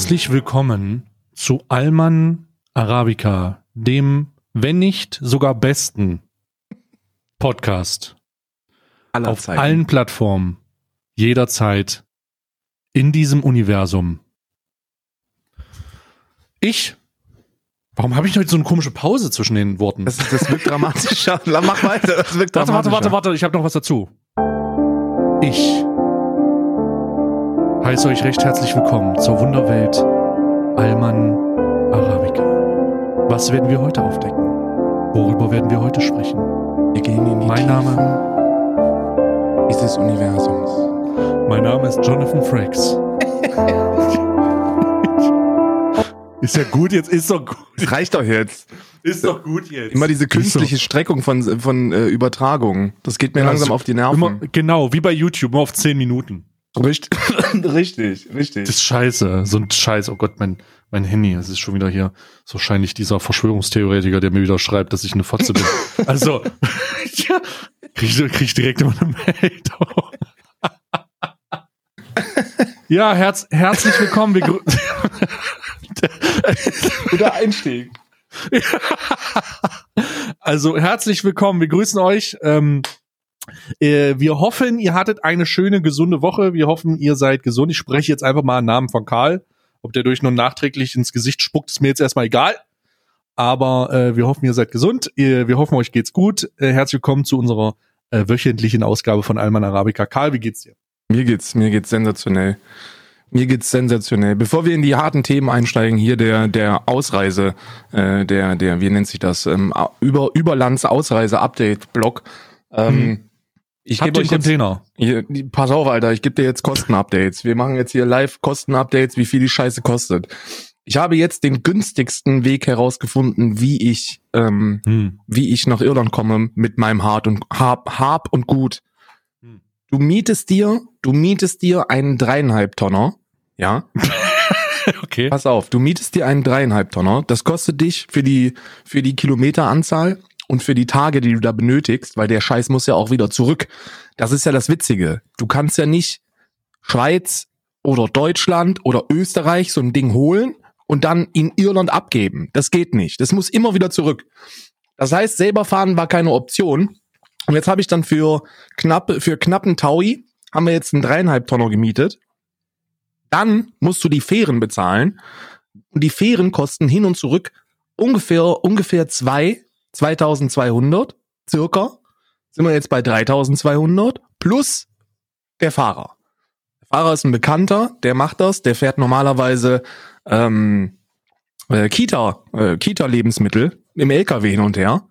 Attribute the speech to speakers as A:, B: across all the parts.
A: Herzlich willkommen zu Alman Arabica, dem, wenn nicht sogar besten Podcast
B: Aller
A: auf
B: Zeiten.
A: allen Plattformen, jederzeit in diesem Universum. Ich, warum habe ich heute so eine komische Pause zwischen den Worten?
B: Das, das wirkt dramatischer. Mach weiter, das wirkt
A: warte, warte,
B: dramatischer.
A: warte, warte, ich habe noch was dazu. Ich heiße euch recht herzlich willkommen zur Wunderwelt Alman Arabica. Was werden wir heute aufdecken? Worüber werden wir heute sprechen?
B: Wir gehen in die
A: Mein Name-
B: dieses Universums.
A: Mein Name ist Jonathan Frakes. ist ja gut, jetzt ist doch gut.
B: Das reicht doch jetzt.
A: Ist doch gut jetzt.
B: Immer diese künstliche Streckung von, von äh, Übertragungen. Das geht mir
A: Ja,
B: langsam auf die Nerven.
A: Immer, genau, wie bei YouTube, immer auf 10 Minuten.
B: Richtig, richtig, richtig.
A: Das ist scheiße. So ein Scheiß. Oh Gott, mein, mein Handy. Es ist schon wieder hier. So wahrscheinlich dieser Verschwörungstheoretiker, der mir wieder schreibt, dass ich eine Fotze bin. Also, ja, krieg, ich- krieg ich direkt immer eine Meldung. Ja, herz, herzlich willkommen. Wir
B: Guter Einstieg.
A: Also herzlich willkommen, wir grüßen euch. Ähm, äh, wir hoffen, ihr hattet eine schöne, gesunde Woche. Wir hoffen, ihr seid gesund. Ich spreche jetzt einfach mal einen Namen von Karl. Ob der durch nur nachträglich ins Gesicht spuckt, ist mir jetzt erstmal egal. Aber äh, wir hoffen, ihr seid gesund. Wir hoffen, euch geht's gut. Äh, herzlich willkommen zu unserer äh, wöchentlichen Ausgabe von Alman Arabica. Karl, wie geht's dir?
B: Mir geht's, mir geht's sensationell. Mir geht's sensationell. Bevor wir in die harten Themen einsteigen, hier der der Ausreise, äh, der der wie nennt sich das ähm, über Überlands Ausreise Update Blog. Ähm, Ich gebe euch
A: einen
B: jetzt,
A: Container?
B: hier, pass auf, Alter, ich gebe dir jetzt Kostenupdates. Wir machen jetzt hier live Kostenupdates, wie viel die Scheiße kostet. Ich habe jetzt den günstigsten Weg herausgefunden, wie ich ähm,
A: Hm.
B: wie ich nach Irland komme mit meinem Hart und Hab, Hab und Gut.
A: Hm.
B: Du mietest dir, du mietest dir einen dreieinhalb Tonner, ja.
A: Okay.
B: Pass auf, du mietest dir einen dreieinhalb Tonner. Das kostet dich für die für die Kilometeranzahl und für die Tage, die du da benötigst, weil der Scheiß muss ja auch wieder zurück. Das ist ja das Witzige. Du kannst ja nicht Schweiz oder Deutschland oder Österreich so ein Ding holen und dann in Irland abgeben. Das geht nicht. Das muss immer wieder zurück. Das heißt, selber fahren war keine Option. Und jetzt habe ich dann für knapp, für knappen Taui haben wir jetzt einen dreieinhalb Tonner gemietet. Dann musst du die Fähren bezahlen. Und die Fähren kosten hin und zurück ungefähr, ungefähr zwei, 2200, circa. Sind wir jetzt bei 3200 plus der Fahrer. Der Fahrer ist ein Bekannter, der macht das, der fährt normalerweise ähm, äh, Kita, äh, Kita-Lebensmittel im LKW hin und her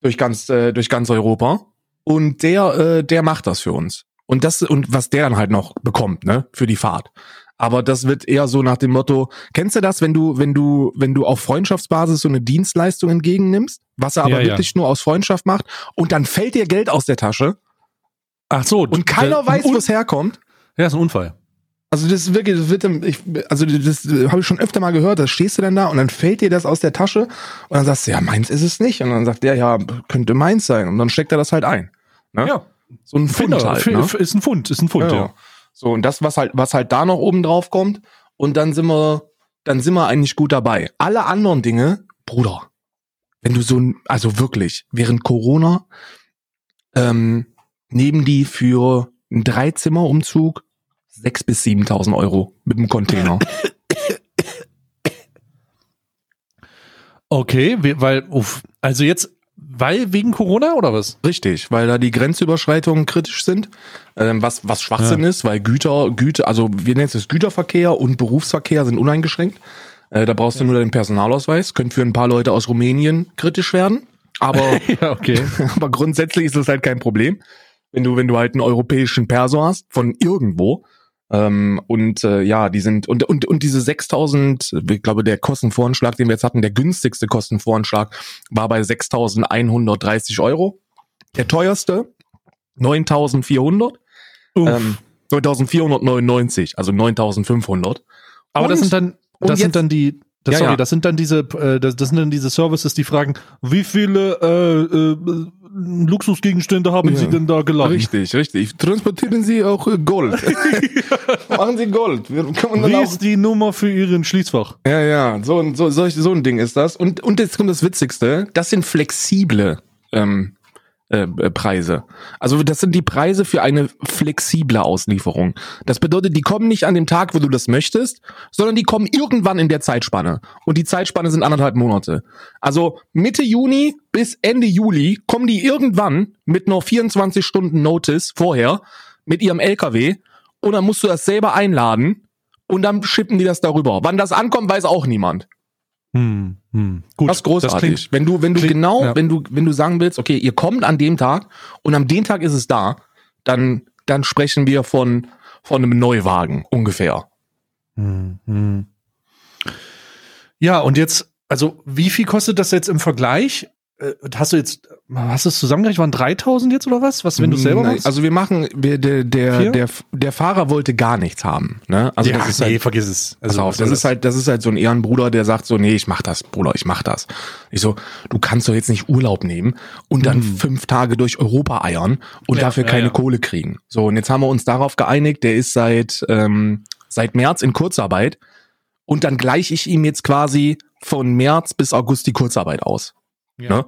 B: durch ganz äh, durch ganz Europa und der äh, der macht das für uns und das und was der dann halt noch bekommt ne für die Fahrt aber das wird eher so nach dem Motto kennst du das wenn du wenn du wenn du auf Freundschaftsbasis so eine Dienstleistung entgegennimmst was er aber
A: Ja, ja.
B: wirklich nur aus Freundschaft macht und dann fällt dir Geld aus der Tasche
A: Ach so.
B: und keiner
A: äh,
B: weiß wo es herkommt
A: Ja, ist ein Unfall.
B: also das ist wirklich, das wird, ich, also das habe ich schon öfter mal gehört, da stehst du dann da und dann fällt dir das aus der Tasche und dann sagst du, ja, meins ist es nicht. Und dann sagt der, ja, könnte meins sein. Und dann steckt er das halt ein. Ne?
A: Ja.
B: So ein
A: Finder,
B: halt, ne?
A: Ist ein Pfund, ist ein Pfund,
B: ja.
A: ja.
B: So, und das, was halt, was halt da noch oben drauf kommt, und dann sind wir, dann sind wir eigentlich gut dabei. Alle anderen Dinge, Bruder, wenn du so, also wirklich, während Corona, ähm, nehmen die für einen Dreizimmerumzug sechs bis 7.000 Euro mit dem Container.
A: Okay, we- weil, uff, also jetzt, weil wegen Corona oder was?
B: Richtig, weil da die Grenzüberschreitungen kritisch sind, ähm, was, was Schwachsinn ist, weil Güter, Güter, also wir nennen es Güterverkehr und Berufsverkehr sind uneingeschränkt. Äh, da brauchst du nur den Personalausweis, könnte für ein paar Leute aus Rumänien kritisch werden, aber,
A: ja, okay.
B: aber grundsätzlich ist das halt kein Problem, wenn du, wenn du halt einen europäischen Perso hast, von irgendwo, ähm, und äh, ja, die sind und und und diese 6000, ich glaube der Kostenvoranschlag, den wir jetzt hatten, der günstigste Kostenvoranschlag war bei 6130 Euro. Der teuerste 9400,
A: Uff.
B: ähm, 9499, also 9500.
A: Aber das
B: Und-
A: sind dann, das sind dann die, das,
B: Ja,
A: sorry,
B: ja.
A: das sind dann diese, äh, das, das sind dann diese Services, die fragen, wie viele äh, äh, Luxusgegenstände haben
B: Ja.
A: Sie denn da geladen?
B: Richtig, richtig. Transportieren Sie auch Gold. Machen Sie Gold.
A: Wie ist die Nummer für Ihren Schließfach?
B: Ja, ja, so, ein- so, solch, so ein Ding ist das. Und, und jetzt kommt das Witzigste, das sind flexible ähm, äh, äh, Preise. Also das sind die Preise für eine flexible Auslieferung. Das bedeutet, die kommen nicht an dem Tag, wo du das möchtest, sondern die kommen irgendwann in der Zeitspanne. Und die Zeitspanne sind anderthalb Monate. Also Mitte Juni bis Ende Juli kommen die irgendwann mit noch 24 Stunden Notice vorher mit ihrem LKW und dann musst du das selber einladen und dann schippen die das darüber. Wann das ankommt, weiß auch niemand.
A: Hm, hm. Gut,
B: Das ist großartig.
A: klingt-
B: wenn du, wenn du
A: klingt-
B: genau,
A: ja.
B: wenn du, wenn du sagen willst, okay, ihr kommt an dem Tag und am dem Tag ist es da, dann, dann sprechen wir von, von einem Neuwagen ungefähr.
A: Hm, hm. Ja, und jetzt, also wie viel kostet das jetzt im Vergleich? Äh, Hast du jetzt, hast du es zusammengerechnet, waren 3000 jetzt oder was? Was, wenn du es selber machst?
B: Also wir machen, wir, der, der, der, der Fahrer wollte gar nichts haben. Ne? Also das ist halt,
A: vergiss es. Also,
B: auf, das ist halt, das ist halt so ein Ehrenbruder, der sagt so, nee, ich mach das, Bruder, ich mach das. Ich so, du kannst doch jetzt nicht Urlaub nehmen und dann fünf Tage durch Europa eiern und
A: Mhm. Ja,
B: dafür
A: ja,
B: keine
A: ja.
B: Kohle kriegen. So, und jetzt haben wir uns darauf geeinigt, der ist seit, ähm, seit März in Kurzarbeit und dann gleiche ich ihm jetzt quasi von März bis August die Kurzarbeit aus.
A: Ja.
B: Ne?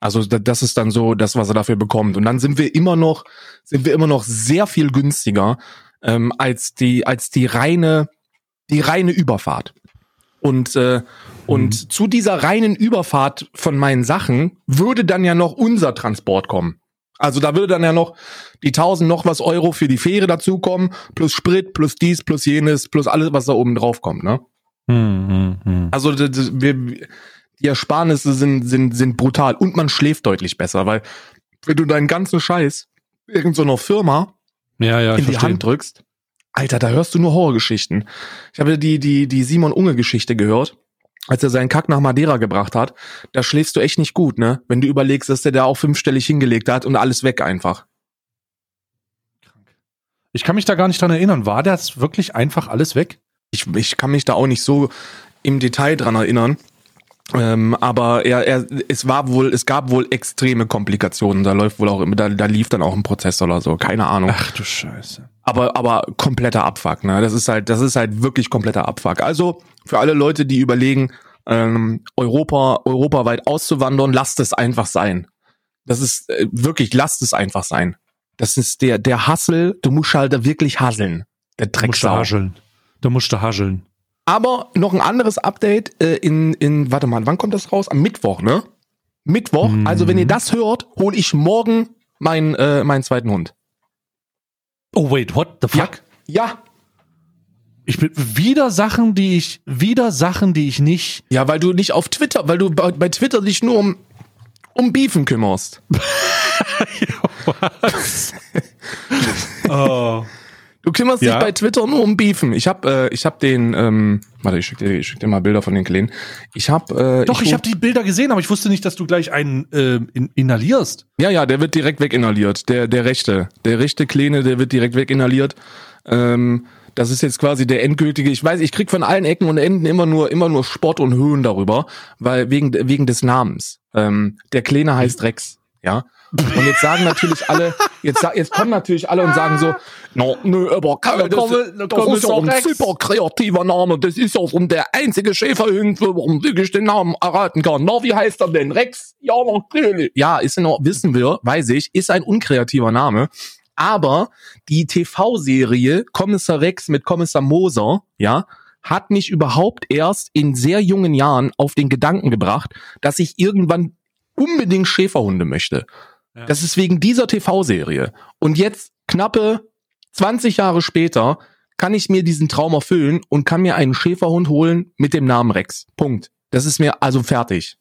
B: Also da- das ist dann so das, was er dafür bekommt. Und dann sind wir immer noch, sind wir immer noch sehr viel günstiger ähm, als die als die reine die reine Überfahrt. Und äh, und zu dieser reinen Überfahrt von meinen Sachen würde dann ja noch unser Transport kommen. Also da würde dann ja noch die 1000 noch was Euro für die Fähre dazukommen, plus Sprit, plus dies, plus jenes, plus alles, was da oben drauf kommt, ne?
A: Hm, hm, hm.
B: Also wir, die Ersparnisse sind, sind, sind brutal und man schläft deutlich besser, weil wenn du deinen ganzen Scheiß irgendeiner so Firma
A: Ja, ja,
B: in die
A: verstehe.
B: Hand drückst, Alter, da hörst du nur Horrorgeschichten. Ich habe die, die, die Simon Unge Geschichte gehört, als er seinen Kack nach Madeira gebracht hat. Da schläfst du echt nicht gut, ne? Wenn du überlegst, dass der da auch fünfstellig hingelegt hat und alles weg einfach.
A: Ich kann mich da gar nicht dran erinnern. War das wirklich einfach alles weg?
B: ich, ich kann mich da auch nicht so im Detail dran erinnern. Ähm, aber er, er, es war wohl, es gab wohl extreme Komplikationen. Da läuft wohl auch, immer- da, da lief dann auch ein Prozess oder so, keine Ahnung.
A: Ach du Scheiße.
B: Aber, aber kompletter Abfuck, ne? Das ist halt, das ist halt wirklich kompletter Abfuck. Also für alle Leute, die überlegen, ähm, Europa, europaweit auszuwandern, lasst es einfach sein. Das ist äh, wirklich, lasst es einfach sein. Das ist der, der Hassel, du musst halt da wirklich hasseln. Der
A: Da musst du
B: Drecksau.
A: hascheln. Da musst du hascheln.
B: Aber noch ein anderes Update äh, in, in, warte mal, wann kommt das raus? Am Mittwoch, ne? Mittwoch.
A: Mhm.
B: Also wenn ihr das hört, hole ich morgen meinen äh, meinen zweiten Hund.
A: Oh, wait, what the fuck?
B: Ja.
A: Ich bin wieder Sachen, die ich, wieder Sachen, die ich nicht.
B: Ja, weil du nicht auf Twitter, weil du bei, bei Twitter dich nur um um Beefen kümmerst.
A: Oh.
B: Du kümmerst
A: Ja.
B: dich bei Twitter nur um Beefen. Ich hab äh, ich hab den ähm, warte, ich schick dir, ich schick dir mal Bilder von den Kleinen. Ich hab äh,
A: Doch, ich habe die Bilder gesehen, aber ich wusste nicht, dass du gleich einen äh, in, inhalierst.
B: Ja, ja, der wird direkt weginhaliert. Der, der rechte. Der rechte Kleine, der wird direkt weginhaliert. Ähm, das ist jetzt quasi der endgültige. Ich weiß, ich krieg von allen Ecken und Enden immer nur, immer nur Spott und Höhen darüber, weil wegen, wegen des Namens. Ähm, der Kleine heißt Rex, ja. Und jetzt sagen natürlich alle, jetzt, jetzt kommen natürlich alle und sagen so, no, nö, aber
A: Da
B: das,
A: kommen- da
B: das
A: kommen
B: ist ja ein super kreativer Name. Das ist ja so der einzige Schäferhund, wo man wirklich den Namen erraten kann. Na, wie heißt er denn? Rex? Ja, natürlich. Ja, ist in Ordnung, wissen wir, weiß ich, ist ein unkreativer Name. Aber die TV-Serie Kommissar Rex mit Kommissar Moser, ja, hat mich überhaupt erst in sehr jungen Jahren auf den Gedanken gebracht, dass ich irgendwann unbedingt Schäferhunde möchte.
A: Ja.
B: Das ist wegen dieser TV-Serie. Und jetzt knappe 20 Jahre später kann ich mir diesen Traum erfüllen und kann mir einen Schäferhund holen mit dem Namen Rex. Punkt. Das ist mir also fertig.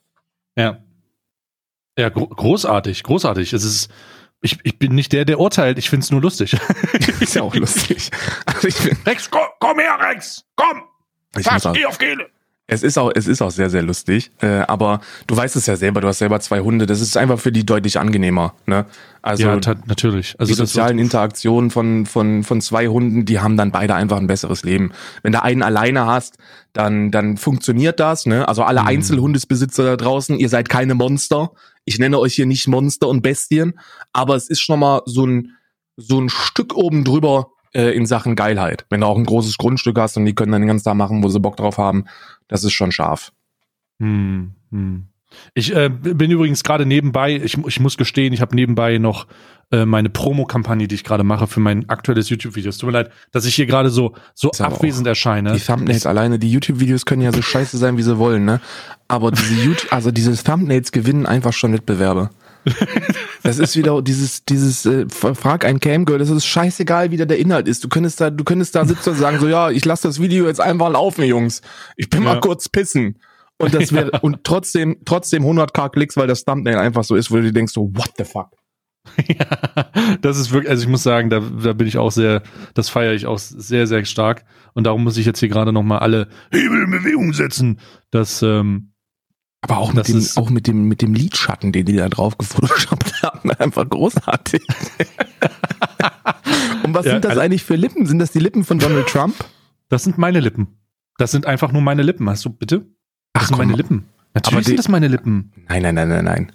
A: Ja. Ja, gro großartig, großartig. Es ist, ich, ich bin nicht der, der urteilt. Ich find's nur lustig.
B: ist ja auch lustig. Also ich, bin-
A: Rex, komm, komm her, Rex! Komm!
B: ich auch,
A: geh auf Kehle!
B: Es ist auch, es ist auch sehr, sehr lustig. Äh, aber du weißt es ja selber, du hast selber zwei Hunde. Das ist einfach für die deutlich angenehmer. Ne? Also
A: ja, natürlich. Also
B: die sozialen Interaktionen von, von, von zwei Hunden, die haben dann beide einfach ein besseres Leben. Wenn du einen alleine hast, dann, dann funktioniert das. Ne? Also alle
A: Mhm.
B: Einzelhundesbesitzer da draußen, ihr seid keine Monster. Ich nenne euch hier nicht Monster und Bestien, aber es ist schon mal so ein, so ein Stück oben drüber äh, in Sachen Geilheit. Wenn du auch ein großes Grundstück hast und die können dann den ganzen Tag machen, wo sie Bock drauf haben, das ist schon scharf.
A: Hm, hm. Ich äh, bin übrigens gerade nebenbei, ich, ich muss gestehen, ich habe nebenbei noch äh, meine Promo-Kampagne, die ich gerade mache für mein aktuelles YouTube-Video. Es tut mir leid, dass ich hier gerade so, so abwesend erscheine.
B: Die Thumbnails alleine, die YouTube-Videos können ja so scheiße sein, wie sie wollen, ne? Aber diese YouTube, also diese Thumbnails gewinnen einfach schon Wettbewerbe. Das ist wieder dieses, dieses, äh, frag ein Camgirl, das ist scheißegal, wie der Inhalt ist. Du könntest da, du könntest da sitzen und sagen, so, ja, ich lasse das Video jetzt einfach laufen, Jungs. Ich bin
A: Ja.
B: mal kurz pissen. Und das wäre, und trotzdem, trotzdem 100k Klicks, weil das Thumbnail einfach so ist, wo du dir denkst, so, what the fuck?
A: ja, das ist wirklich, also ich muss sagen, da, da bin ich auch sehr, das feiere ich auch sehr, sehr stark. Und darum muss ich jetzt hier gerade nochmal alle Hebel in Bewegung setzen. Das, ähm,
B: Aber auch mit dem, auch mit dem, mit dem Lidschatten, den die da drauf gefotoshoppt haben, einfach großartig. Und was
A: Ja,
B: sind das
A: also-
B: eigentlich für Lippen? Sind das die Lippen von Donald Trump?
A: das sind meine Lippen. Das sind einfach nur meine Lippen. Hast du bitte? Das
B: Ach
A: sind
B: komm.
A: meine Lippen. Natürlich sind das meine Lippen.
B: Nein, nein, nein, nein, nein.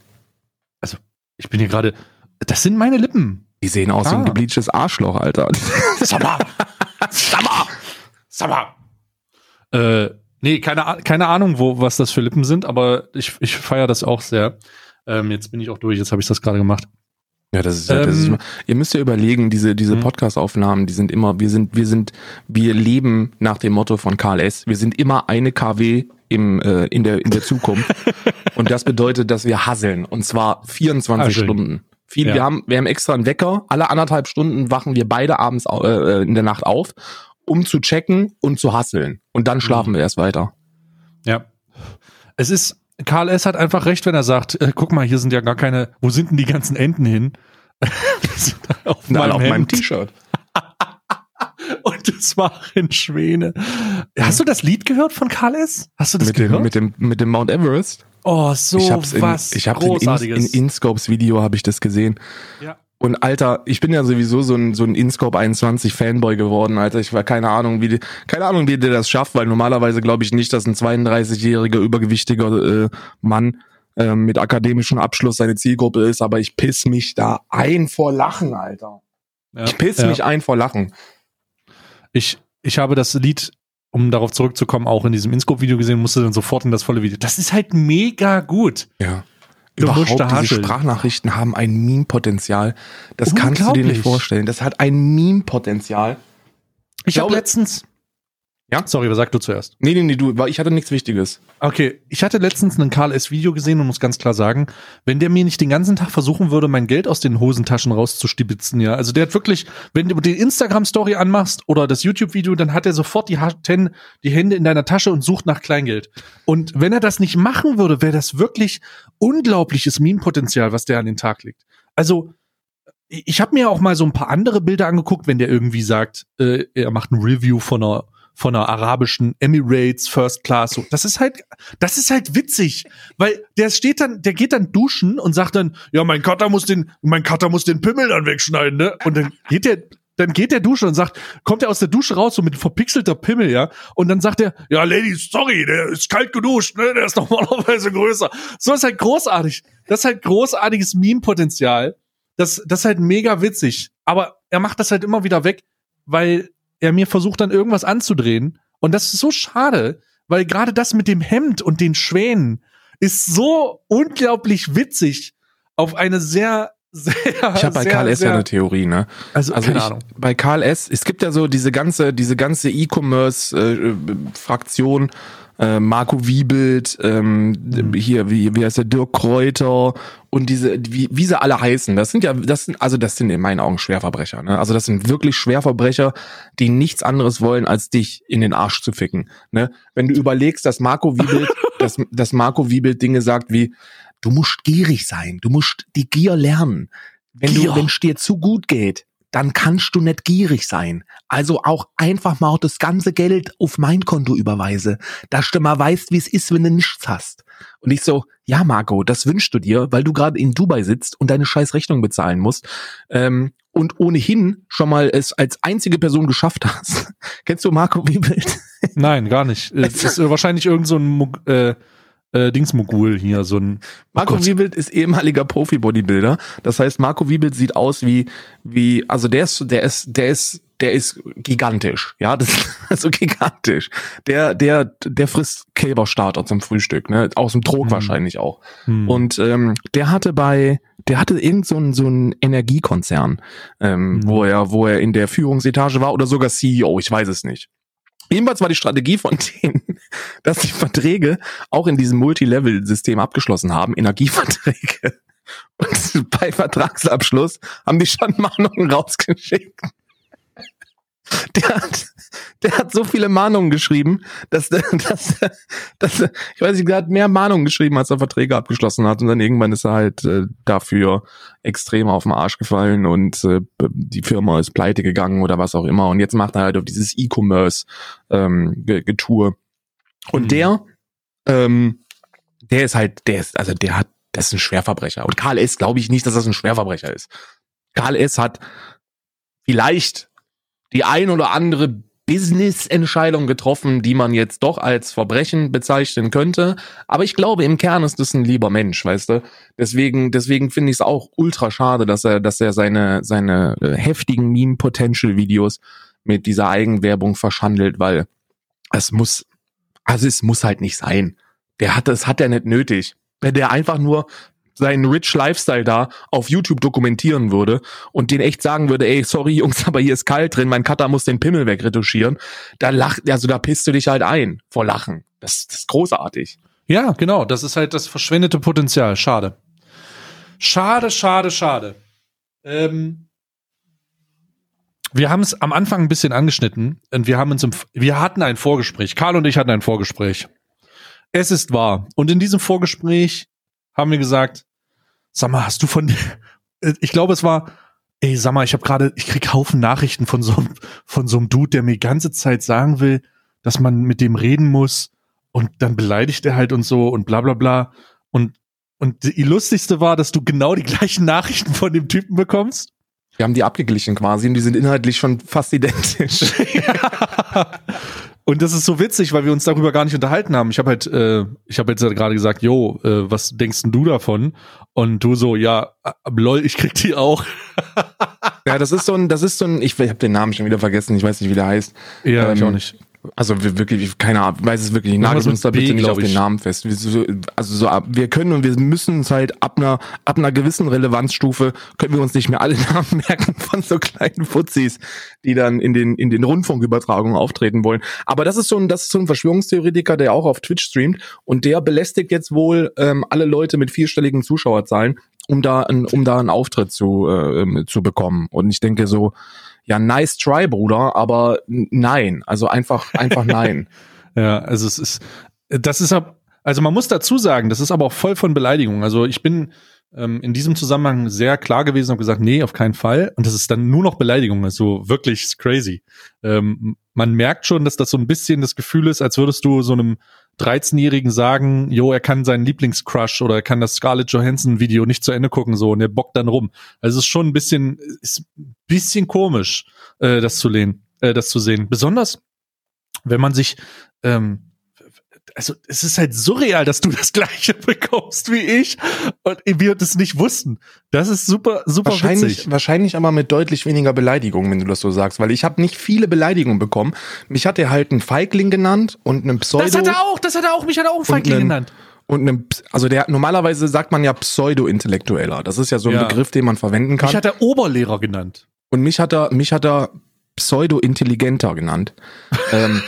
A: Ich bin hier gerade, das sind meine Lippen.
B: Die sehen aus wie ein
A: Ah.
B: gebleachtes Arschloch, Alter.
A: Sommer! Sommer! Sommer! Äh, nee, keine, Ah- keine Ahnung, wo, was das für Lippen sind, aber ich, ich feiere das auch sehr. Ähm, jetzt bin ich auch durch, jetzt habe ich das gerade gemacht.
B: Ja, das ist, ja- das ist
A: Ähm,
B: ihr müsst ja überlegen, diese, diese
A: Mhm.
B: Podcast-Aufnahmen, die sind immer, wir sind, wir sind, wir leben nach dem Motto von Karl S. Wir sind immer eine KW im, äh, in der, in der Zukunft. und das bedeutet, dass wir hasseln. Und zwar 24
A: Hasseln.
B: Stunden. Viel,
A: Ja.
B: wir haben, wir haben extra einen Wecker. Alle anderthalb Stunden wachen wir beide abends au- äh, in der Nacht auf, um zu checken und zu hasseln. Und dann schlafen
A: Mhm.
B: wir erst weiter.
A: Ja. Es ist, Karl S. hat einfach recht, wenn er sagt, äh, guck mal, hier sind ja gar keine, wo sind denn die ganzen Enten hin? Auf
B: alle
A: meinem
B: auf meinem. T-Shirt.
A: Und es waren Schwäne. Hast du das Lied gehört von Karl S? Hast du das
B: Mit
A: gehört?
B: dem, mit dem, mit dem Mount Everest.
A: oh, so
B: ich hab's in,
A: was
B: ich hab's in, in, in InScopes Video habe ich das gesehen.
A: ja.
B: Und Alter, ich bin ja sowieso so ein, so ein InScope 21 Fanboy geworden, Alter. Ich war keine Ahnung, wie die, keine Ahnung, wie der das schafft, weil normalerweise glaube ich nicht, dass ein 32-jähriger übergewichtiger äh, Mann äh, mit akademischem Abschluss seine Zielgruppe ist, aber ich piss mich da ein vor Lachen, Alter.
A: Ja.
B: Ich piss
A: ja.
B: mich ein vor Lachen.
A: Ich, ich habe das Lied, um darauf zurückzukommen, auch in diesem Inscope-Video gesehen, musste dann sofort in das volle Video. Das ist halt mega gut.
B: Ja. Überhaupt diese
A: hascheln.
B: Sprachnachrichten haben ein Meme-Potenzial. Das kannst du dir nicht vorstellen. Das hat ein Meme-Potenzial.
A: Ich habe
B: glaube-
A: letztens.
B: Ja?
A: Sorry, was sag du zuerst?
B: Nee, nee, nee, du, weil ich hatte nichts Wichtiges.
A: Okay, ich hatte letztens ein Karl S. Video gesehen und muss ganz klar sagen, wenn der mir nicht den ganzen Tag versuchen würde, mein Geld aus den Hosentaschen rauszustibitzen, ja, also der hat wirklich, wenn du die Instagram-Story anmachst oder das YouTube-Video, dann hat er sofort die, die Hände in deiner Tasche und sucht nach Kleingeld. Und wenn er das nicht machen würde, wäre das wirklich unglaubliches Meme-Potenzial, was der an den Tag legt. Also, ich ich habe mir auch mal so ein paar andere Bilder angeguckt, wenn der irgendwie sagt, äh, er macht ein Review von einer von einer arabischen Emirates First Class. So, das ist halt, das ist halt witzig, weil der steht dann, der geht dann duschen und sagt dann, ja, mein Cutter muss den, mein Cutter muss den Pimmel dann wegschneiden, ne? Und dann geht der, dann geht der Duschen und sagt, kommt er aus der Dusche raus so mit verpixelter Pimmel, ja? Und dann sagt er, ja, Ladies, sorry, der ist kalt geduscht, ne? Der ist normalerweise größer. So ist halt großartig. Das ist halt großartiges Meme-Potenzial. Das, das ist halt mega witzig. Aber er macht das halt immer wieder weg, weil er mir versucht dann irgendwas anzudrehen. Und das ist so schade, weil gerade das mit dem Hemd und den Schwänen ist so unglaublich witzig auf eine sehr, sehr.
B: Ich habe bei
A: sehr,
B: Karl S. ja eine Theorie, ne?
A: Also,
B: Also
A: keine
B: ich,
A: Ahnung.
B: bei Karl S. Es gibt ja so diese ganze, diese ganze E-Commerce-Fraktion, äh, Marco Wiebelt, ähm,
A: Mhm.
B: hier, wie, wie heißt der, Dirk Kräuter und diese, wie, wie sie alle heißen. Das sind ja, das sind, also das sind in meinen Augen Schwerverbrecher, ne? Also das sind wirklich Schwerverbrecher, die nichts anderes wollen, als dich in den Arsch zu ficken, ne? Wenn du überlegst, dass Marco Wiebelt, dass, dass Marco Wiebelt Dinge sagt wie, du musst gierig sein, du musst die Gier lernen. Wenn
A: Gier.
B: du, wenn es dir zu gut geht, dann kannst du nicht gierig sein. Also auch einfach mal das ganze Geld auf mein Konto überweise, dass du mal weißt, wie es ist, wenn du nichts hast. Und ich so, ja, Marco, das wünschst du dir, weil du gerade in Dubai sitzt und deine scheiß Rechnung bezahlen musst. Ähm, und ohnehin schon mal es als einzige Person geschafft hast. Kennst du Marco Wiebelt?
A: Nein, gar nicht. Es ist äh, wahrscheinlich irgend so ein äh, äh, Dingsmogul hier, so ein
B: Marco
A: Gott.
B: Wiebelt ist ehemaliger Profi-Bodybuilder. Das heißt, Marco Wiebelt sieht aus wie, wie, also der ist, der ist, der ist, der ist gigantisch. Ja, das ist also gigantisch. Der, der, der frisst Kälberstarter zum Frühstück, ne? Aus dem Trog
A: Hm.
B: wahrscheinlich auch.
A: Hm.
B: Und ähm, der hatte bei, der hatte irgend so ein so ein Energiekonzern, ähm,
A: Mhm.
B: wo er, wo er in der Führungsetage war oder sogar CEO, ich weiß es nicht. Jedenfalls war die Strategie von denen, dass die Verträge auch in diesem Multilevel-System abgeschlossen haben, Energieverträge. Und bei Vertragsabschluss haben die schon Mahnungen rausgeschickt. Der hat, der hat so viele Mahnungen geschrieben, dass, dass, dass ich weiß nicht, der hat mehr Mahnungen geschrieben, als er Verträge abgeschlossen hat. Und dann irgendwann ist er halt äh, dafür extrem auf den Arsch gefallen und äh, die Firma ist pleite gegangen oder was auch immer. Und jetzt macht er halt auf dieses E-Commerce ähm. Und
A: Mhm.
B: der, ähm, der ist halt, der ist, also der hat, das ist ein Schwerverbrecher. Und Karl S. glaube ich nicht, dass das ein Schwerverbrecher ist. Karl S. hat vielleicht die ein oder andere Business-Entscheidung getroffen, die man jetzt doch als Verbrechen bezeichnen könnte. Aber ich glaube, im Kern ist das ein lieber Mensch, weißt du? Deswegen, deswegen finde ich es auch ultra schade, dass er, dass er seine, seine äh, heftigen Meme-Potential-Videos mit dieser Eigenwerbung verschandelt, weil es muss, also es muss halt nicht sein. Der hat das hat er nicht nötig. Wenn der einfach nur seinen Rich Lifestyle da auf YouTube dokumentieren würde und den echt sagen würde, ey, sorry Jungs, aber hier ist kalt drin, mein Cutter muss den Pimmel wegretuschieren, da lacht, also da pisst du dich halt ein vor Lachen. Das, das ist großartig.
A: Ja, genau. Das ist halt das verschwendete Potenzial. Schade. Schade, schade, schade. Ähm, wir haben es am Anfang ein bisschen angeschnitten und wir haben uns im, wir hatten ein Vorgespräch. Karl und ich hatten ein Vorgespräch. Es ist wahr. Und in diesem Vorgespräch haben wir gesagt, sag mal, hast du von, ich glaube, es war, ey, sag mal, ich habe gerade, ich krieg Haufen Nachrichten von so, einem- von so einem Dude, der mir die ganze Zeit sagen will, dass man mit dem reden muss und dann beleidigt er halt und so und bla bla bla. Und, und die lustigste war, dass du genau die gleichen Nachrichten von dem Typen bekommst.
B: Wir haben die abgeglichen quasi und die sind inhaltlich schon fast identisch.
A: Und das ist so witzig, weil wir uns darüber gar nicht unterhalten haben. Ich habe halt, äh, ich habe jetzt gerade gesagt, jo, äh, was denkst denn du davon? Und du so, ja, äh, lol, ich krieg die auch.
B: ja, das ist so ein, das ist so ein, ich, ich habe den Namen schon wieder vergessen, ich weiß nicht, wie der heißt.
A: Ja, ich
B: Ähm,
A: auch nicht.
B: Also wir wirklich, keine Ahnung, weiß es wirklich nicht. Nagelt uns da
A: mit B,
B: bitte nicht auf den. Namen fest. Wir, so, also so, ab- wir können und wir müssen uns halt ab einer, ab einer gewissen Relevanzstufe können wir uns nicht mehr alle Namen merken von so kleinen Fuzis, die dann in den, in den Rundfunkübertragungen auftreten wollen. Aber das ist so ein, das ist so ein Verschwörungstheoretiker, der auch auf Twitch streamt und der belästigt jetzt wohl ähm, alle Leute mit vierstelligen Zuschauerzahlen, um da, ein, um da einen Auftritt zu, äh, ähm, zu bekommen. Und ich denke so, ja, nice try, Bruder, aber nein. Also einfach, einfach nein.
A: Ja, also es ist, das ist also man muss dazu sagen, das ist aber auch voll von Beleidigung. Also ich bin ähm, in diesem Zusammenhang sehr klar gewesen und gesagt, nee, auf keinen Fall. Und das ist dann nur noch Beleidigung, also wirklich ist crazy. Ähm, man merkt schon, dass das so ein bisschen das Gefühl ist, als würdest du so einem 13-Jährigen sagen, jo, er kann seinen Lieblingscrush oder er kann das Scarlett Johansson Video nicht zu Ende gucken, so, und er bockt dann rum. Also es ist schon ein bisschen, ist ein bisschen komisch, äh, das zu lehnen, äh, das zu sehen. Besonders, wenn man sich, ähm, also es ist halt surreal, dass du das gleiche bekommst wie ich und wir das nicht wussten. Das ist super, super
B: Wahrscheinlich,
A: witzig.
B: wahrscheinlich aber mit deutlich weniger Beleidigung, wenn du das so sagst, weil ich habe nicht viele Beleidigungen bekommen. Mich hat er halt einen Feigling genannt und einen Pseudo
A: Das hat er auch, das hat er auch, mich hat er auch Feigling
B: einen-
A: genannt.
B: und einen, Ps- also der normalerweise sagt man ja Pseudo-Intellektueller. Das ist ja so ein
A: Ja.
B: Begriff, den man verwenden kann.
A: Mich hat er Oberlehrer genannt.
B: Und mich hat er, mich hat er pseudo-intelligenter genannt. ähm,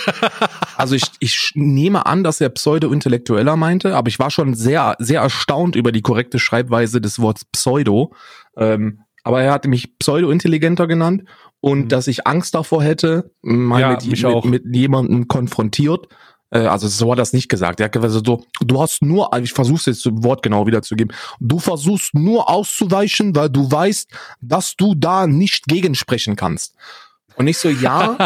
B: also ich, ich nehme an, dass er pseudo-intellektueller meinte, aber ich war schon sehr, sehr erstaunt über die korrekte Schreibweise des Wortes pseudo. Ähm, aber er hat mich pseudo-intelligenter genannt und
A: Mhm.
B: dass ich Angst davor hätte, mal
A: Ja,
B: mit,
A: mich
B: mit,
A: auch.
B: mit jemandem konfrontiert. Äh, Also so hat er das nicht gesagt. Er hat gesagt so, du hast nur, ich versuche jetzt das Wort genau wiederzugeben, du versuchst nur auszuweichen, weil du weißt, dass du da nicht gegensprechen kannst. Und ich so, ja,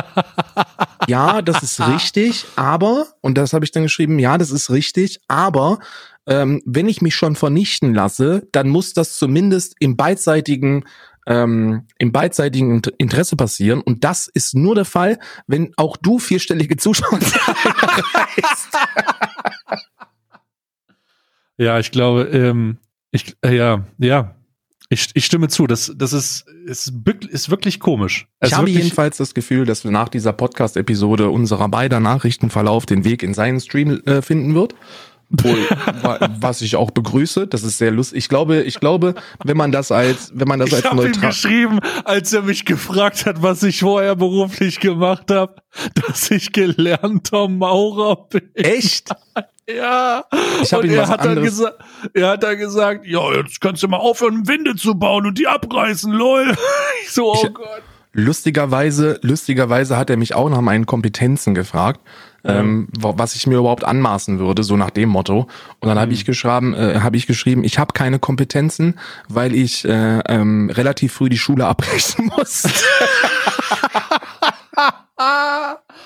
B: ja, das ist richtig, aber, und das habe ich dann geschrieben, ja, das ist richtig, aber ähm, wenn ich mich schon vernichten lasse, dann muss das zumindest im beidseitigen ähm, im beidseitigen Int- Interesse passieren. Und das ist nur der Fall, wenn auch du vierstellige Zuschauerzahlen erreichst.
A: Ja, ich glaube, ähm, ich, äh, ja, ja, ich, ich stimme zu. Das, das ist, ist, ist wirklich komisch.
B: Ich
A: Also
B: habe jedenfalls das Gefühl, dass wir nach dieser Podcast-Episode unserer beider Nachrichtenverlauf den Weg in seinen Stream äh, finden wird. Wohl, wa- was ich auch begrüße. Das ist sehr lustig. Ich glaube, ich glaube, wenn man das als, wenn man das
A: Ich
B: als
A: habe ihm
B: neutral,
A: geschrieben, als er mich gefragt hat, was ich vorher beruflich gemacht habe, dass ich gelernter Maurer bin.
B: echt?
A: Ja.
B: Ich
A: und er hat dann gesagt, er hat dann gesagt, ja, jetzt kannst du mal aufhören, Winde zu bauen und die abreißen, lol. Ich so, oh
B: Ich-
A: Gott.
B: Lustigerweise, lustigerweise hat er mich auch nach meinen Kompetenzen gefragt, ähm, wa- was ich mir überhaupt anmaßen würde, so nach dem Motto. Und dann habe ich geschrieben, äh, habe ich geschrieben, ich habe keine Kompetenzen, weil ich äh, ähm, relativ früh die Schule abbrechen muss.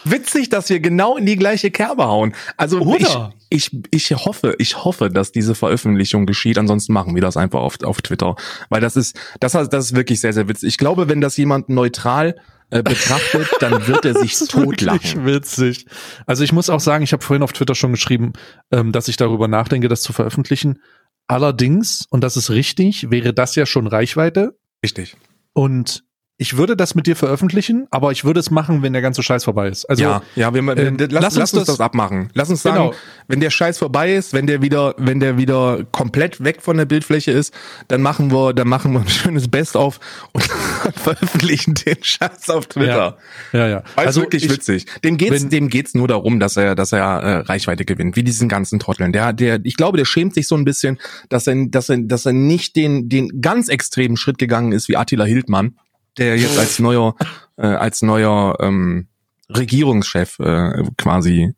B: Witzig, dass wir genau in die gleiche Kerbe hauen. Also
A: Oder?
B: ich, ich, ich hoffe, ich hoffe, dass diese Veröffentlichung geschieht. Ansonsten machen wir das einfach auf, auf Twitter, weil das ist, das, das ist wirklich sehr, sehr witzig. Ich glaube, wenn das jemand neutral äh, betrachtet, dann wird er sich totlachen.
A: witzig. Also ich muss auch sagen, ich habe vorhin auf Twitter schon geschrieben, ähm, dass ich darüber nachdenke, das zu veröffentlichen. Allerdings, und das ist richtig, wäre das ja schon Reichweite.
B: Richtig.
A: Und ich würde das mit dir veröffentlichen, aber ich würde es machen, wenn der ganze Scheiß vorbei ist. Also
B: ja, ja, wir,
A: ähm,
B: lass,
A: lass uns
B: das,
A: das-
B: abmachen. Lass uns sagen,
A: Genau.
B: wenn der Scheiß vorbei ist, wenn der wieder, wenn der wieder komplett weg von der Bildfläche ist, dann machen wir, dann machen wir ein schönes Best-of und veröffentlichen den Scheiß auf Twitter.
A: ja, ja. ja.
B: Weil
A: Also
B: wirklich
A: ich,
B: witzig. Dem geht's,
A: wenn-
B: dem geht's nur darum, dass er, dass er äh, Reichweite gewinnt, wie diesen ganzen Trotteln. Der, der, ich glaube, der schämt sich so ein bisschen, dass er, dass er, dass er nicht den, den ganz extremen Schritt gegangen ist wie Attila Hildmann, der jetzt als neuer, äh, als neuer ähm, Regierungschef äh, quasi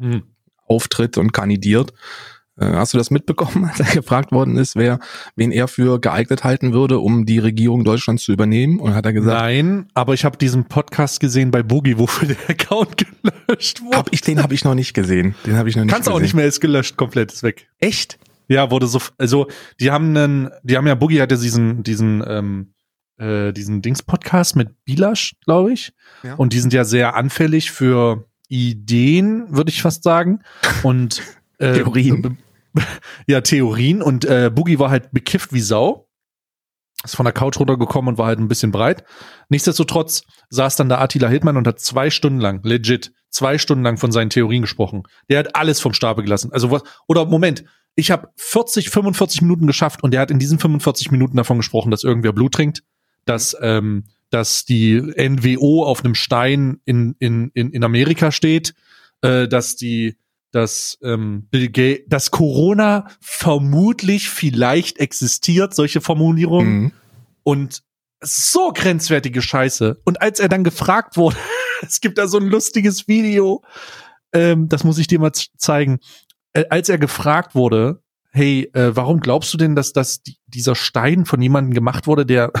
A: Hm.
B: auftritt und kandidiert. Äh, Hast du das mitbekommen, als er gefragt worden ist, wer, wen er für geeignet halten würde, um die Regierung Deutschlands zu übernehmen? Und hat er gesagt,
A: Nein, aber ich habe diesen Podcast gesehen bei Boogie, wofür der Account gelöscht wurde.
B: hab ich, den habe ich noch nicht gesehen. Den habe ich noch nicht
A: Kannst
B: gesehen.
A: auch nicht mehr, ist gelöscht, komplett, ist weg.
B: Echt?
A: Ja, wurde so, also die haben einen, die haben ja Boogie hatte diesen, diesen, ähm, äh, diesen Dings-Podcast mit Bilasch, glaube ich.
B: Ja.
A: Und die sind ja sehr anfällig für Ideen, würde ich fast sagen. Und äh,
B: Theorien.
A: Ja, Theorien. Und äh, Boogie war halt bekifft wie Sau. Ist von der Couch runtergekommen und war halt ein bisschen breit. Nichtsdestotrotz saß dann da Attila Hildmann und hat zwei Stunden lang, legit, zwei Stunden lang von seinen Theorien gesprochen. Der hat alles vom Stapel gelassen. Also was, oder Moment, ich habe 40, 45 Minuten geschafft und der hat in diesen 45 Minuten davon gesprochen, dass irgendwer Blut trinkt, dass, ähm, dass die NWO auf einem Stein in, in, in, in Amerika steht, äh, dass die, dass ähm, Bill Gates, dass Corona vermutlich vielleicht existiert, solche Formulierungen
B: Mhm.
A: und so grenzwertige Scheiße. Und als er dann gefragt wurde, es gibt da so ein lustiges Video, ähm, das muss ich dir mal zeigen, äh, als er gefragt wurde, hey, äh, warum glaubst du denn, dass das die, dieser Stein von jemandem gemacht wurde, der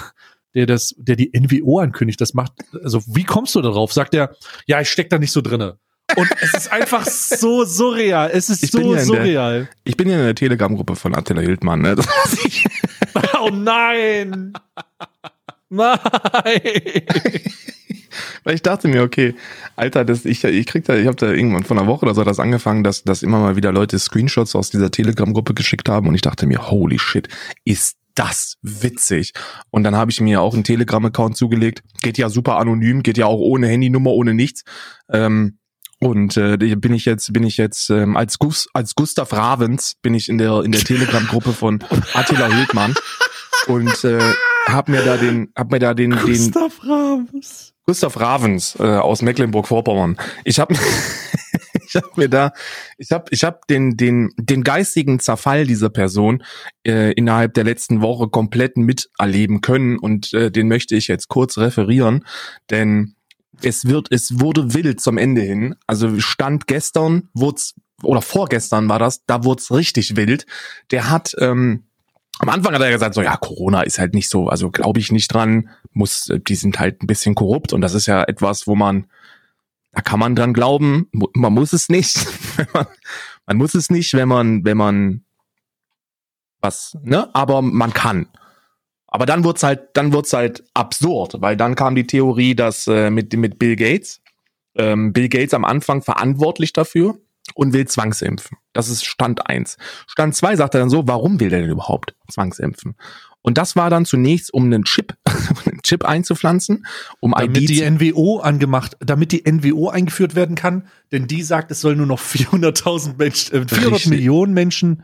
A: der das, der die NWO ankündigt, das macht, also wie kommst du darauf? Sagt er, ja, ich steck da nicht so drinne. Und es ist einfach so surreal. Es ist
B: Ich
A: so
B: ja in der-
A: surreal.
B: Ich bin ja in der Telegram-Gruppe von Attila Hildmann. Ne?
A: Oh nein! Nein!
B: weil ich dachte mir, okay, Alter, das, ich, ich krieg da, ich habe da irgendwann vor einer Woche oder so das angefangen, dass, dass immer mal wieder Leute Screenshots aus dieser Telegram-Gruppe geschickt haben und ich dachte mir, holy shit, ist das witzig. Und dann habe ich mir auch einen Telegram-Account zugelegt. Geht ja super anonym, geht ja auch ohne Handynummer, ohne nichts. Ähm, und äh, bin ich jetzt, bin ich jetzt ähm, als Gus, als Gustav Ravens bin ich in der in der Telegram-Gruppe von Attila Hildmann und äh, hab mir da den, hab mir da den, den
A: Gustav Rams.
B: Gustav Ravens äh, aus Mecklenburg-Vorpommern. Ich habe ich hab mir da ich habe ich habe den den den geistigen Zerfall dieser Person äh, innerhalb der letzten Woche komplett miterleben können und äh, den möchte ich jetzt kurz referieren, denn es wird es wurde wild zum Ende hin. Also stand gestern wurd's oder vorgestern war das, da wurd's richtig wild. Der hat ähm, am Anfang hat er gesagt, so ja, Corona ist halt nicht so, also glaube ich nicht dran, muss, äh, die sind halt ein bisschen korrupt und das ist ja etwas, wo man, da kann man dran glauben, man muss es nicht, man, muss es nicht, wenn man, wenn man was, ne, aber man kann. Aber dann wird's halt, dann wird's halt absurd, weil dann kam die Theorie, dass äh, mit mit Bill Gates, ähm, Bill Gates am Anfang verantwortlich dafür, und will zwangsimpfen. Das ist Stand eins. Stand zwei sagt er dann so, warum will der denn überhaupt zwangsimpfen? Und das war dann zunächst, um einen Chip, Chip einzupflanzen, um
A: damit
B: ID
A: die NWO angemacht, damit die NWO eingeführt werden kann, denn die sagt, es soll nur noch 400.000 Menschen, äh, 400
B: Richtig.
A: Millionen Menschen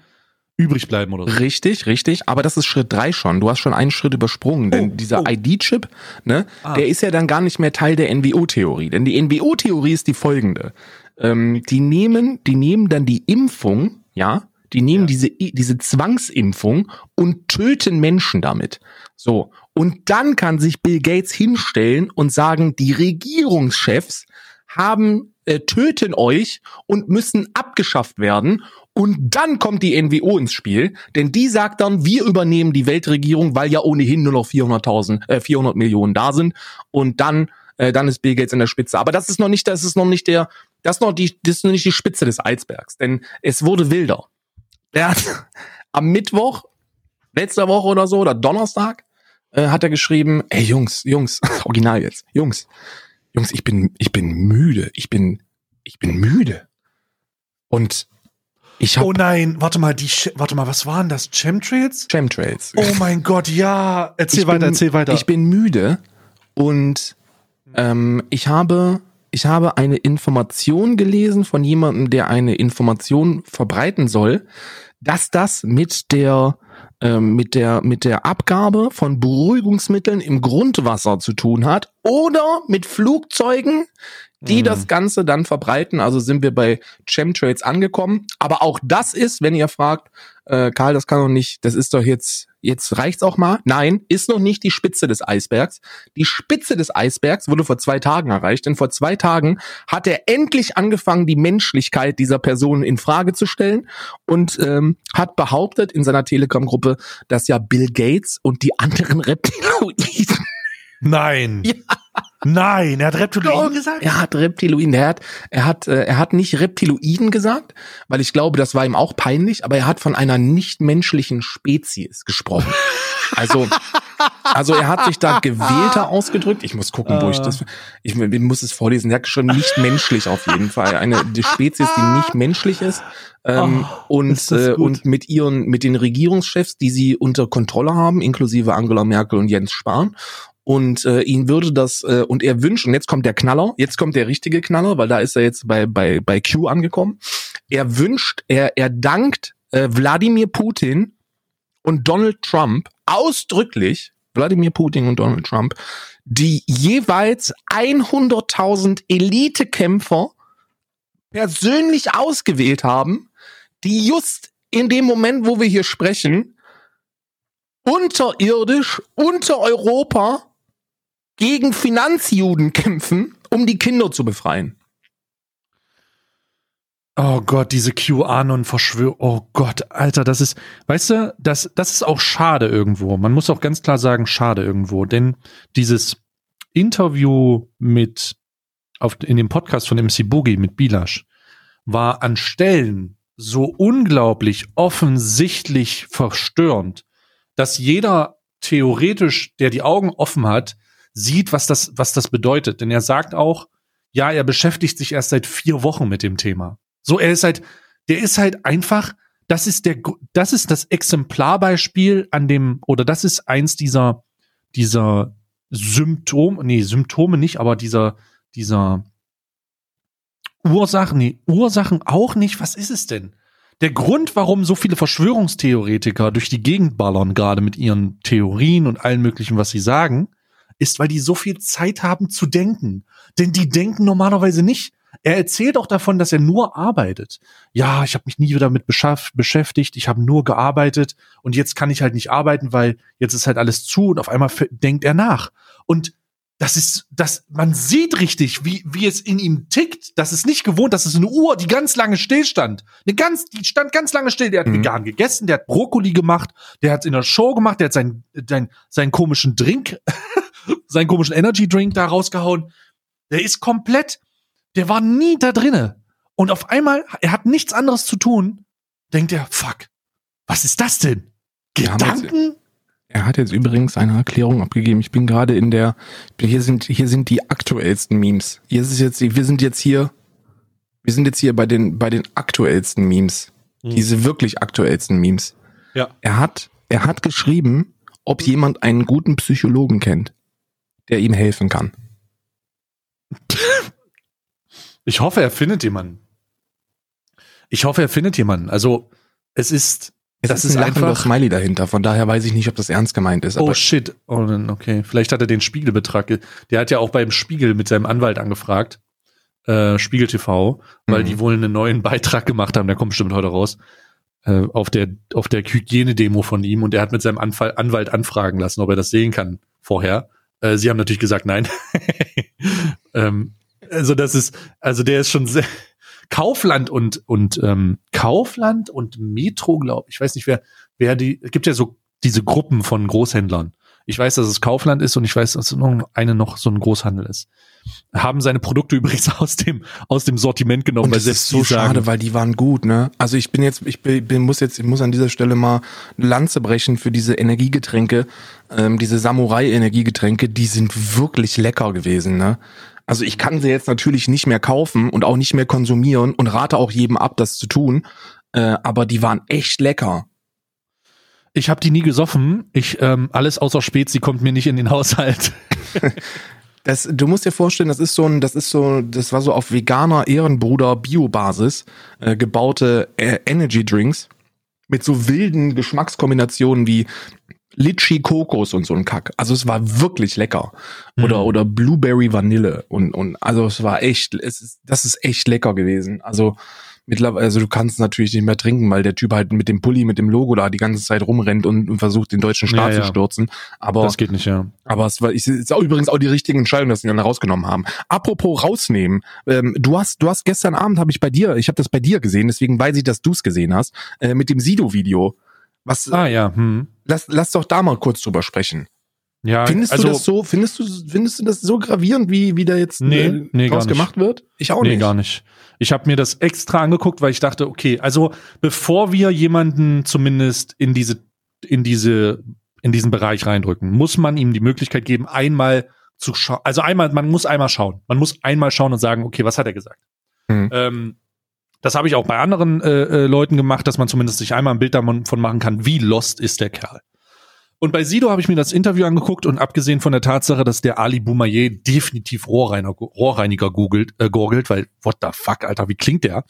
A: übrig bleiben oder so.
B: Richtig, richtig. Aber das ist Schritt drei schon. Du hast schon einen Schritt übersprungen, denn
A: Oh,
B: dieser
A: oh.
B: ID-Chip, ne,
A: Ah.
B: der ist ja dann gar nicht mehr Teil der NWO-Theorie. Denn die NWO-Theorie ist die folgende. Ähm, die nehmen, die nehmen dann die Impfung, ja, die nehmen
A: Ja.
B: diese, diese Zwangsimpfung und töten Menschen damit. So. Und dann kann sich Bill Gates hinstellen und sagen, die Regierungschefs haben, äh, töten euch und müssen abgeschafft werden. Und dann kommt die NWO ins Spiel, denn die sagt dann, wir übernehmen die Weltregierung, weil ja ohnehin nur noch 400.000, äh, 400 Millionen da sind. Und dann, äh, dann ist Bill Gates in der Spitze. Aber das ist noch nicht, das ist noch nicht der, das ist noch die, das ist noch nicht die Spitze des Eisbergs, denn es wurde wilder. Er hat am Mittwoch, letzter Woche oder so, oder Donnerstag, äh, hat er geschrieben, ey Jungs, Jungs, original jetzt, Jungs, Jungs, ich bin, ich bin müde, ich bin, ich bin müde. Und ich habe
A: Oh nein, warte mal, die, warte mal, was waren das? Chemtrails?
B: Chemtrails.
A: Oh mein Gott, ja. Erzähl
B: Ich
A: weiter,
B: bin-
A: erzähl weiter.
B: Ich bin müde und ähm, ich habe ich habe eine Information gelesen von jemandem, der eine Information verbreiten soll, dass das mit der ähm, mit der mit der Abgabe von Beruhigungsmitteln im Grundwasser zu tun hat oder mit Flugzeugen, die
A: Mhm.
B: das Ganze dann verbreiten. Also sind wir bei Chemtrails angekommen. Aber auch das ist, wenn ihr fragt, äh, Karl, das kann doch nicht, das ist doch jetzt, jetzt reicht's auch mal. Nein, ist noch nicht die Spitze des Eisbergs. Die Spitze des Eisbergs wurde vor zwei Tagen erreicht, denn vor zwei Tagen hat er endlich angefangen, die Menschlichkeit dieser Person in Frage zu stellen und ähm, hat behauptet in seiner Telegram-Gruppe, dass ja Bill Gates und die anderen Reptiloiden
A: Nein. Nein, er hat Reptiloiden gesagt?
B: Er hat Reptiloiden, er hat, er hat, äh, er hat nicht Reptiloiden gesagt, weil ich glaube, das war ihm auch peinlich, aber er hat von einer nichtmenschlichen Spezies gesprochen. Also, also er hat sich da gewählter ausgedrückt. Ich muss gucken, wo ich das, ich, ich muss es vorlesen. Er hat schon nicht menschlich auf jeden Fall. Eine die Spezies, die nicht menschlich ist. Ähm,
A: Oh,
B: und,
A: ist
B: äh, und mit ihren, mit den Regierungschefs, die sie unter Kontrolle haben, inklusive Angela Merkel und Jens Spahn. Und äh, ihn würde das, äh, und er wünscht, und jetzt kommt der Knaller, jetzt kommt der richtige Knaller, weil da ist er jetzt bei, bei, bei Q angekommen. Er wünscht, er, er dankt äh, Wladimir Putin und Donald Trump ausdrücklich, Wladimir Putin und Donald Trump, die jeweils 100.000 Elitekämpfer persönlich ausgewählt haben, die just in dem Moment, wo wir hier sprechen, unterirdisch, unter Europa gegen Finanzjuden kämpfen, um die Kinder zu befreien.
A: Oh Gott, diese QAnon-Verschwörung. Oh Gott, Alter, das ist, weißt du, das, das ist auch schade irgendwo. Man muss auch ganz klar sagen, schade irgendwo. Denn dieses Interview mit, auf, in dem Podcast von MC Boogie mit Bilasch war an Stellen so unglaublich offensichtlich verstörend, dass jeder theoretisch, der die Augen offen hat, sieht, was das, was das bedeutet. Denn er sagt auch, ja, er beschäftigt sich erst seit vier Wochen mit dem Thema. So, er ist halt, der ist halt einfach, das ist der, das ist das Exemplarbeispiel an dem, oder das ist eins dieser, dieser Symptom, nee, Symptome nicht, aber dieser, dieser Ursachen, nee, Ursachen auch nicht. Was ist es denn? Der Grund, warum so viele Verschwörungstheoretiker durch die Gegend ballern, gerade mit ihren Theorien und allen möglichen, was sie sagen, ist, weil die so viel Zeit haben zu denken. Denn die denken normalerweise nicht. Er erzählt auch davon, dass er nur arbeitet. Ja, ich habe mich nie damit beschaff- beschäftigt, ich habe nur gearbeitet und jetzt kann ich halt nicht arbeiten, weil jetzt ist halt alles zu und auf einmal denkt er nach. Und das ist, das, man sieht richtig, wie, wie es in ihm tickt. Das ist nicht gewohnt, das ist eine Uhr, die ganz lange stillstand. Eine ganz, die stand ganz lange still. Der hat
B: Mhm.
A: vegan gegessen, der hat Brokkoli gemacht, der hat in der Show gemacht, der hat seinen, seinen, seinen komischen Drink, seinen komischen Energy Drink da rausgehauen. Der ist komplett, der war nie da drinne. Und auf einmal, er hat nichts anderes zu tun, denkt er, fuck, was ist das denn? Gedanken?
B: Er hat jetzt übrigens eine Erklärung abgegeben. Ich bin gerade in der, hier sind, hier sind die aktuellsten Memes. Hier ist jetzt, wir sind jetzt hier, wir sind jetzt hier bei den, bei den aktuellsten Memes.
A: Mhm.
B: Diese wirklich aktuellsten Memes.
A: Ja.
B: Er hat, er hat geschrieben, ob jemand einen guten Psychologen kennt, der ihm helfen kann.
A: Ich hoffe, er findet jemanden. Ich hoffe, er findet jemanden. Also, es ist,
B: Es
A: das
B: ist
A: ist
B: ein
A: einfach.
B: Smiley dahinter, von daher weiß ich nicht, ob das ernst gemeint ist.
A: Oh shit. Oh, okay. Vielleicht hat er den Spiegelbetrag. ge- Der hat ja auch beim Spiegel mit seinem Anwalt angefragt. Äh, Spiegel TV, weil
B: Mhm.
A: die wohl einen neuen Beitrag gemacht haben, der kommt bestimmt heute raus. Äh, auf der, auf der Hygienedemo von ihm und er hat mit seinem Anfall, Anwalt anfragen lassen, ob er das sehen kann vorher. Äh, sie haben natürlich gesagt, nein. ähm, also das ist, also der ist schon sehr, Kaufland und, und, ähm, Kaufland und Metro, glaube ich, weiß nicht, wer, wer die, es gibt ja so diese Gruppen von Großhändlern. Ich weiß, dass es Kaufland ist und ich weiß, dass noch eine noch so ein Großhandel ist. Haben seine Produkte übrigens aus dem, aus dem Sortiment genommen,
B: und
A: weil
B: das
A: selbst
B: ist so
A: sagen,
B: schade, weil die waren gut, ne? Also ich bin jetzt, ich bin, bin, muss jetzt, ich muss an dieser Stelle mal eine Lanze brechen für diese Energiegetränke, ähm, diese Samurai-Energiegetränke, die sind wirklich lecker gewesen, ne? Also ich kann sie jetzt natürlich nicht mehr kaufen und auch nicht mehr konsumieren und rate auch jedem ab, das zu tun. Äh, aber die waren echt lecker.
A: Ich habe die nie gesoffen. Ich ähm, alles außer Spezi kommt mir nicht in den Haushalt.
B: Das, du musst dir vorstellen, das ist so ein, das ist so, das war so auf veganer Ehrenbruder Biobasis äh, gebaute äh, Energy Drinks mit so wilden Geschmackskombinationen wie Litchi Kokos und so ein Kack. Also es war wirklich lecker. Oder
A: Mhm.
B: oder Blueberry Vanille und und also es war echt, es ist, das ist echt lecker gewesen. Also mittlerweile, also du kannst es natürlich nicht mehr trinken, weil der Typ halt mit dem Pulli, mit dem Logo da die ganze Zeit rumrennt und, und versucht den deutschen Staat
A: Ja,
B: zu
A: ja.
B: stürzen. Aber
A: Das geht nicht, ja.
B: aber es war ich, ist auch übrigens auch die richtige Entscheidung, dass sie ihn dann rausgenommen haben. Apropos rausnehmen, ähm, du hast du hast gestern Abend habe ich bei dir, ich habe das bei dir gesehen, deswegen weiß ich, dass du es gesehen hast, äh, mit dem Sido-Video. Was?
A: Ah ja, hm.
B: Lass lass doch da mal kurz drüber sprechen.
A: Ja,
B: Findest
A: also,
B: du das so? Findest du findest du das so gravierend, wie wie da jetzt
A: Nee,
B: äh,
A: nee,
B: draus gemacht wird? Ich auch
A: nee,
B: nicht.
A: gar nicht. Ich habe mir das extra angeguckt, weil ich dachte, okay, also bevor wir jemanden zumindest in diese in diese in diesen Bereich reindrücken, muss man ihm die Möglichkeit geben, einmal zu schauen. Also einmal, man muss einmal schauen. Man muss einmal schauen und sagen, okay, was hat er gesagt?
B: Hm.
A: Ähm, das habe ich auch bei anderen äh, äh, Leuten gemacht, dass man zumindest sich einmal ein Bild davon machen kann, wie lost ist der Kerl. Und bei Sido habe ich mir das Interview angeguckt und abgesehen von der Tatsache, dass der Ali Boumaier definitiv Rohrreiniger, Rohrreiniger googelt, äh, gorgelt, weil what the fuck, Alter, wie klingt der?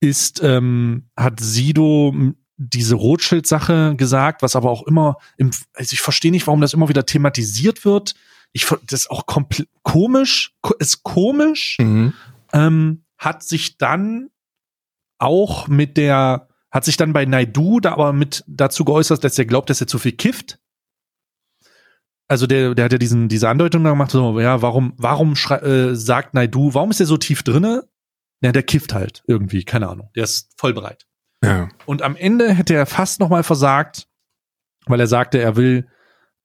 A: Ist, ähm, hat Sido m, diese Rothschild-Sache gesagt, was aber auch immer im, also ich verstehe nicht, warum das immer wieder thematisiert wird. Ich, das ist auch komplett komisch, ko- ist komisch
B: Mhm.
A: ähm, hat sich dann auch mit der, hat sich dann bei Naidu da aber mit dazu geäußert, dass er glaubt, dass er zu viel kifft. Also der, der hat ja diesen, diese Andeutung da gemacht, so, ja, warum, warum äh, sagt Naidu, warum ist er so tief drinne? Ja, der kifft halt irgendwie, keine Ahnung. Der ist voll bereit.
B: Ja.
A: Und am Ende hätte er fast noch mal versagt, weil er sagte, er will,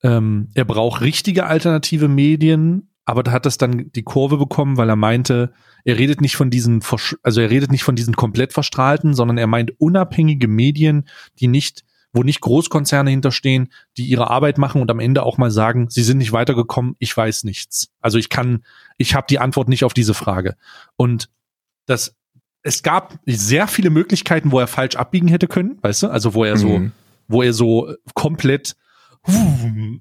A: ähm, er braucht richtige alternative Medien, aber da hat das dann die Kurve bekommen, weil er meinte, er redet nicht von diesen, also er redet nicht von diesen komplett verstrahlten, sondern er meint unabhängige Medien, die nicht, wo nicht Großkonzerne hinterstehen, die ihre Arbeit machen und am Ende auch mal sagen, sie sind nicht weitergekommen, ich weiß nichts. Also ich kann, ich habe die Antwort nicht auf diese Frage. Und das, es gab sehr viele Möglichkeiten, wo er falsch abbiegen hätte können, weißt du? Also wo er so,
B: Mhm.
A: wo er so komplett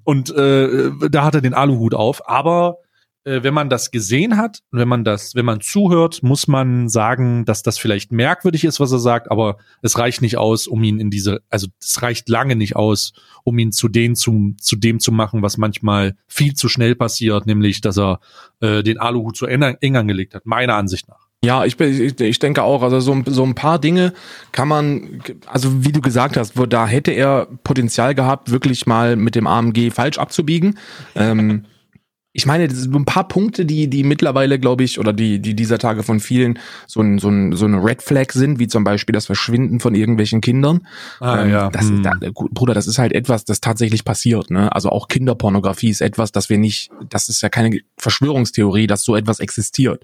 A: und äh, da hat er den Aluhut auf. Aber äh, wenn man das gesehen hat, wenn man das, wenn man zuhört, muss man sagen, dass das vielleicht merkwürdig ist, was er sagt, aber es reicht nicht aus, um ihn in diese, also es reicht lange nicht aus, um ihn zu dem zu, zu dem zu machen, was manchmal viel zu schnell passiert, nämlich, dass er äh, den Aluhut zu eng, angelegt hat, meiner Ansicht nach.
B: Ja, ich, ich, ich denke auch, also so, so ein paar Dinge kann man, also wie du gesagt hast, wo da hätte er Potenzial gehabt, wirklich mal mit dem AMG falsch abzubiegen. ähm, ich meine, das sind so ein paar Punkte, die, die mittlerweile, glaube ich, oder die, die dieser Tage von vielen so ein, so ein, so eine Red Flag sind, wie zum Beispiel das Verschwinden von irgendwelchen Kindern. Ähm, Das
A: hm.
B: da, Bruder, das ist halt etwas, das tatsächlich passiert. Ne? Also auch Kinderpornografie ist etwas, das wir nicht, das ist ja keine Verschwörungstheorie, dass so etwas existiert.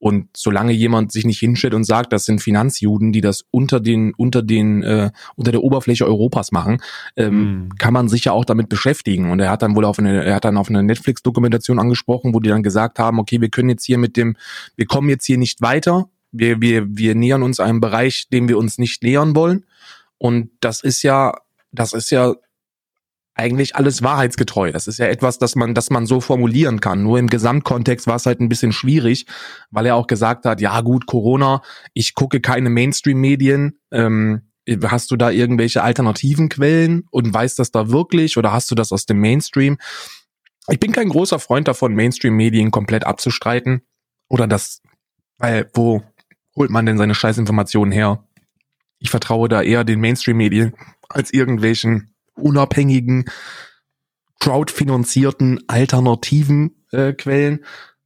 B: Und solange jemand sich nicht hinstellt und sagt, das sind Finanzjuden, die das unter den, unter den, äh, unter der Oberfläche Europas machen, ähm,
A: Hm.
B: kann man sich ja auch damit beschäftigen. Und er hat dann wohl auf eine, er hat dann auf eine Netflix-Dokumentation angesprochen, wo die dann gesagt haben, okay, wir können jetzt hier mit dem, wir kommen jetzt hier nicht weiter Wir, wir, wir nähern uns einem Bereich, dem wir uns nicht nähern wollen. Und das ist ja, das ist ja eigentlich alles wahrheitsgetreu. Das ist ja etwas, das man, das man so formulieren kann. Nur im Gesamtkontext war es halt ein bisschen schwierig, weil er auch gesagt hat, ja gut, Corona, ich gucke keine Mainstream-Medien. Ähm, hast du da irgendwelche alternativen Quellen und weißt das da wirklich oder hast du das aus dem Mainstream? Ich bin kein großer Freund davon, Mainstream-Medien komplett abzustreiten oder das, weil wo holt man denn seine Scheißinformationen her? Ich vertraue da eher den Mainstream-Medien als irgendwelchen unabhängigen, crowdfinanzierten alternativen äh, Quellen.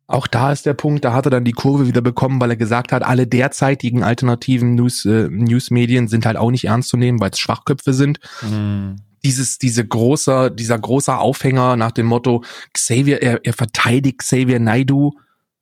B: Auch da ist der Punkt, da hat er dann die Kurve wieder bekommen, weil er gesagt hat, alle derzeitigen alternativen News, äh, Newsmedien sind halt auch nicht ernst zu nehmen, weil es Schwachköpfe sind. Mhm. Dieses, diese große, dieser große Aufhänger nach dem Motto, Xavier, er, er verteidigt Xavier Naidu.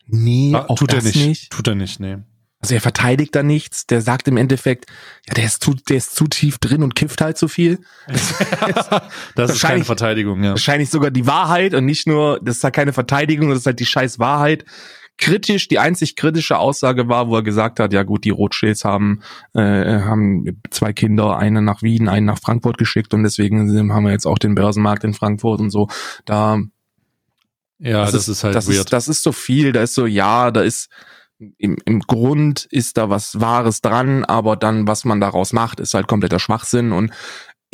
B: Nee,
A: ah, auch tut das er nicht. nicht. Tut er nicht, nee.
B: Also er verteidigt da nichts, der sagt im Endeffekt, ja, der ist zu, der ist zu tief drin und kifft halt zu viel.
A: das ist keine Verteidigung, ja.
B: Wahrscheinlich sogar die Wahrheit und nicht nur, das ist halt keine Verteidigung, das ist halt die scheiß Wahrheit. Kritisch, die einzig kritische Aussage war, wo er gesagt hat, ja gut, die Rothschilds haben, äh, haben zwei Kinder, eine nach Wien, einen nach Frankfurt geschickt und deswegen haben wir jetzt auch den Börsenmarkt in Frankfurt und so. Da
A: ja, das, das ist, ist, halt
B: das
A: weird.
B: Ist, das ist so viel, da ist so, ja, da ist im, im Grund ist da was Wahres dran, aber dann, was man daraus macht, ist halt kompletter Schwachsinn. Und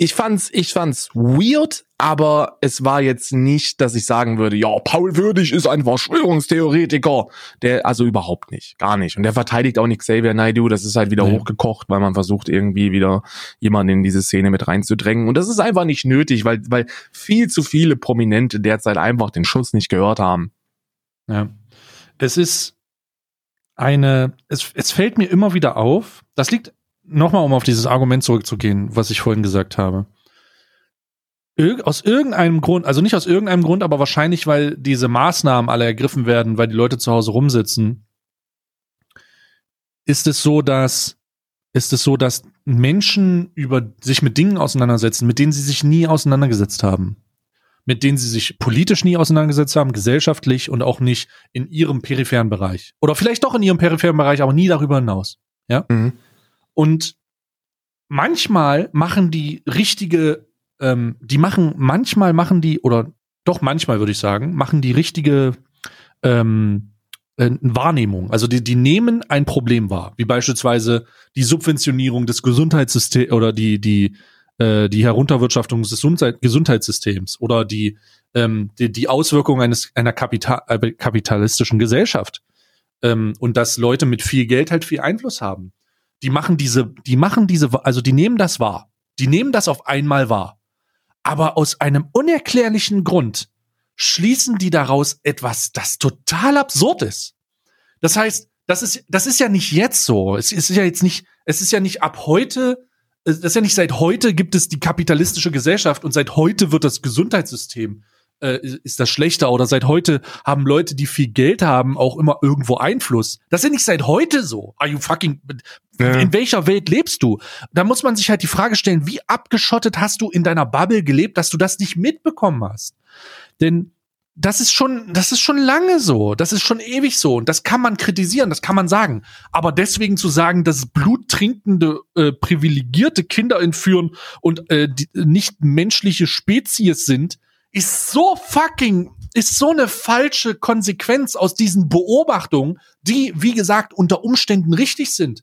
B: ich fand's, ich fand's weird, aber es war jetzt nicht, dass ich sagen würde, ja, Paul Würdig ist ein Verschwörungstheoretiker. Der, also überhaupt nicht, gar nicht. Und der verteidigt auch nicht Xavier Naidoo, das ist halt wieder nee. hochgekocht, weil man versucht irgendwie wieder jemanden in diese Szene mit reinzudrängen. Und das ist einfach nicht nötig, weil, weil viel zu viele Prominente derzeit einfach den Schuss nicht gehört haben.
A: Ja. Es ist, eine, es, es fällt mir immer wieder auf, das liegt nochmal, um auf dieses Argument zurückzugehen, was ich vorhin gesagt habe. Ir aus irgendeinem Grund, also nicht aus irgendeinem Grund, aber wahrscheinlich, weil diese Maßnahmen alle ergriffen werden, weil die Leute zu Hause rumsitzen, ist es so, dass ist es so, dass Menschen über sich mit Dingen auseinandersetzen, mit denen sie sich nie auseinandergesetzt haben mit denen sie sich politisch nie auseinandergesetzt haben, gesellschaftlich und auch nicht in ihrem peripheren Bereich. Oder vielleicht doch in ihrem peripheren Bereich, aber nie darüber hinaus. Ja. Mhm. Und manchmal machen die richtige, ähm, die machen, manchmal machen die, oder doch manchmal würde ich sagen, machen die richtige ähm, äh, Wahrnehmung. Also die, die nehmen ein Problem wahr, wie beispielsweise die Subventionierung des Gesundheitssystems oder die, die äh, die Herunterwirtschaftung des Gesundheit Gesundheitssystems oder die, ähm, die, die Auswirkungen eines, einer Kapital äh, kapitalistischen Gesellschaft ähm, und dass Leute mit viel Geld halt viel Einfluss haben. Die machen diese, die machen diese, also die nehmen das wahr. Die nehmen das auf einmal wahr. Aber aus einem unerklärlichen Grund schließen die daraus etwas, das total absurd ist. Das heißt, das ist, das ist ja nicht jetzt so. Es ist ja jetzt nicht, es ist ja nicht ab heute das ist ja nicht seit heute gibt es die kapitalistische Gesellschaft und seit heute wird das Gesundheitssystem äh, ist das schlechter oder seit heute haben Leute, die viel Geld haben, auch immer irgendwo Einfluss. Das ist ja nicht seit heute so. Are you fucking ja. in welcher Welt lebst du? Da muss man sich halt die Frage stellen, wie abgeschottet hast du in deiner Bubble gelebt, dass du das nicht mitbekommen hast? Denn das ist schon, das ist schon lange so. Das ist schon ewig so. Und das kann man kritisieren, das kann man sagen. Aber deswegen zu sagen, dass bluttrinkende, äh, privilegierte Kinder entführen und äh, nicht menschliche Spezies sind, ist so fucking, ist so eine falsche Konsequenz aus diesen Beobachtungen, die, wie gesagt, unter Umständen richtig sind.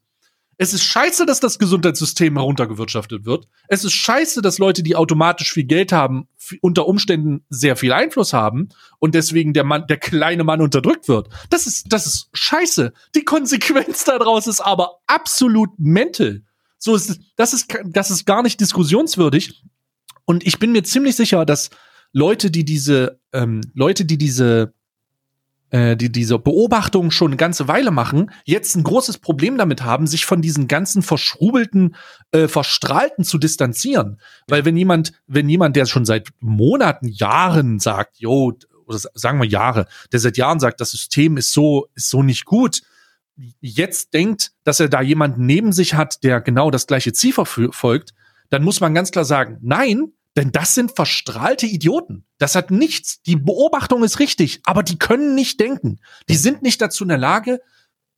A: Es ist scheiße, dass das Gesundheitssystem heruntergewirtschaftet wird. Es ist scheiße, dass Leute, die automatisch viel Geld haben, unter Umständen sehr viel Einfluss haben und deswegen der Mann, der kleine Mann unterdrückt wird. Das ist, das ist scheiße. Die Konsequenz daraus ist aber absolut mental. So ist, das ist, das ist gar nicht diskussionswürdig. Und ich bin mir ziemlich sicher, dass Leute, die diese, ähm, Leute, die diese äh, die diese Beobachtungen schon eine ganze Weile machen, jetzt ein großes Problem damit haben, sich von diesen ganzen verschrubelten, äh, verstrahlten zu distanzieren. Weil wenn jemand, wenn jemand, der schon seit Monaten, Jahren sagt, yo, oder sagen wir Jahre, der seit Jahren sagt, das System ist so, ist so nicht gut, jetzt denkt, dass er da jemanden neben sich hat, der genau das gleiche Ziel verfolgt, dann muss man ganz klar sagen, nein, denn das sind verstrahlte Idioten. Das hat nichts. Die Beobachtung ist richtig, aber die können nicht denken. Die sind nicht dazu in der Lage,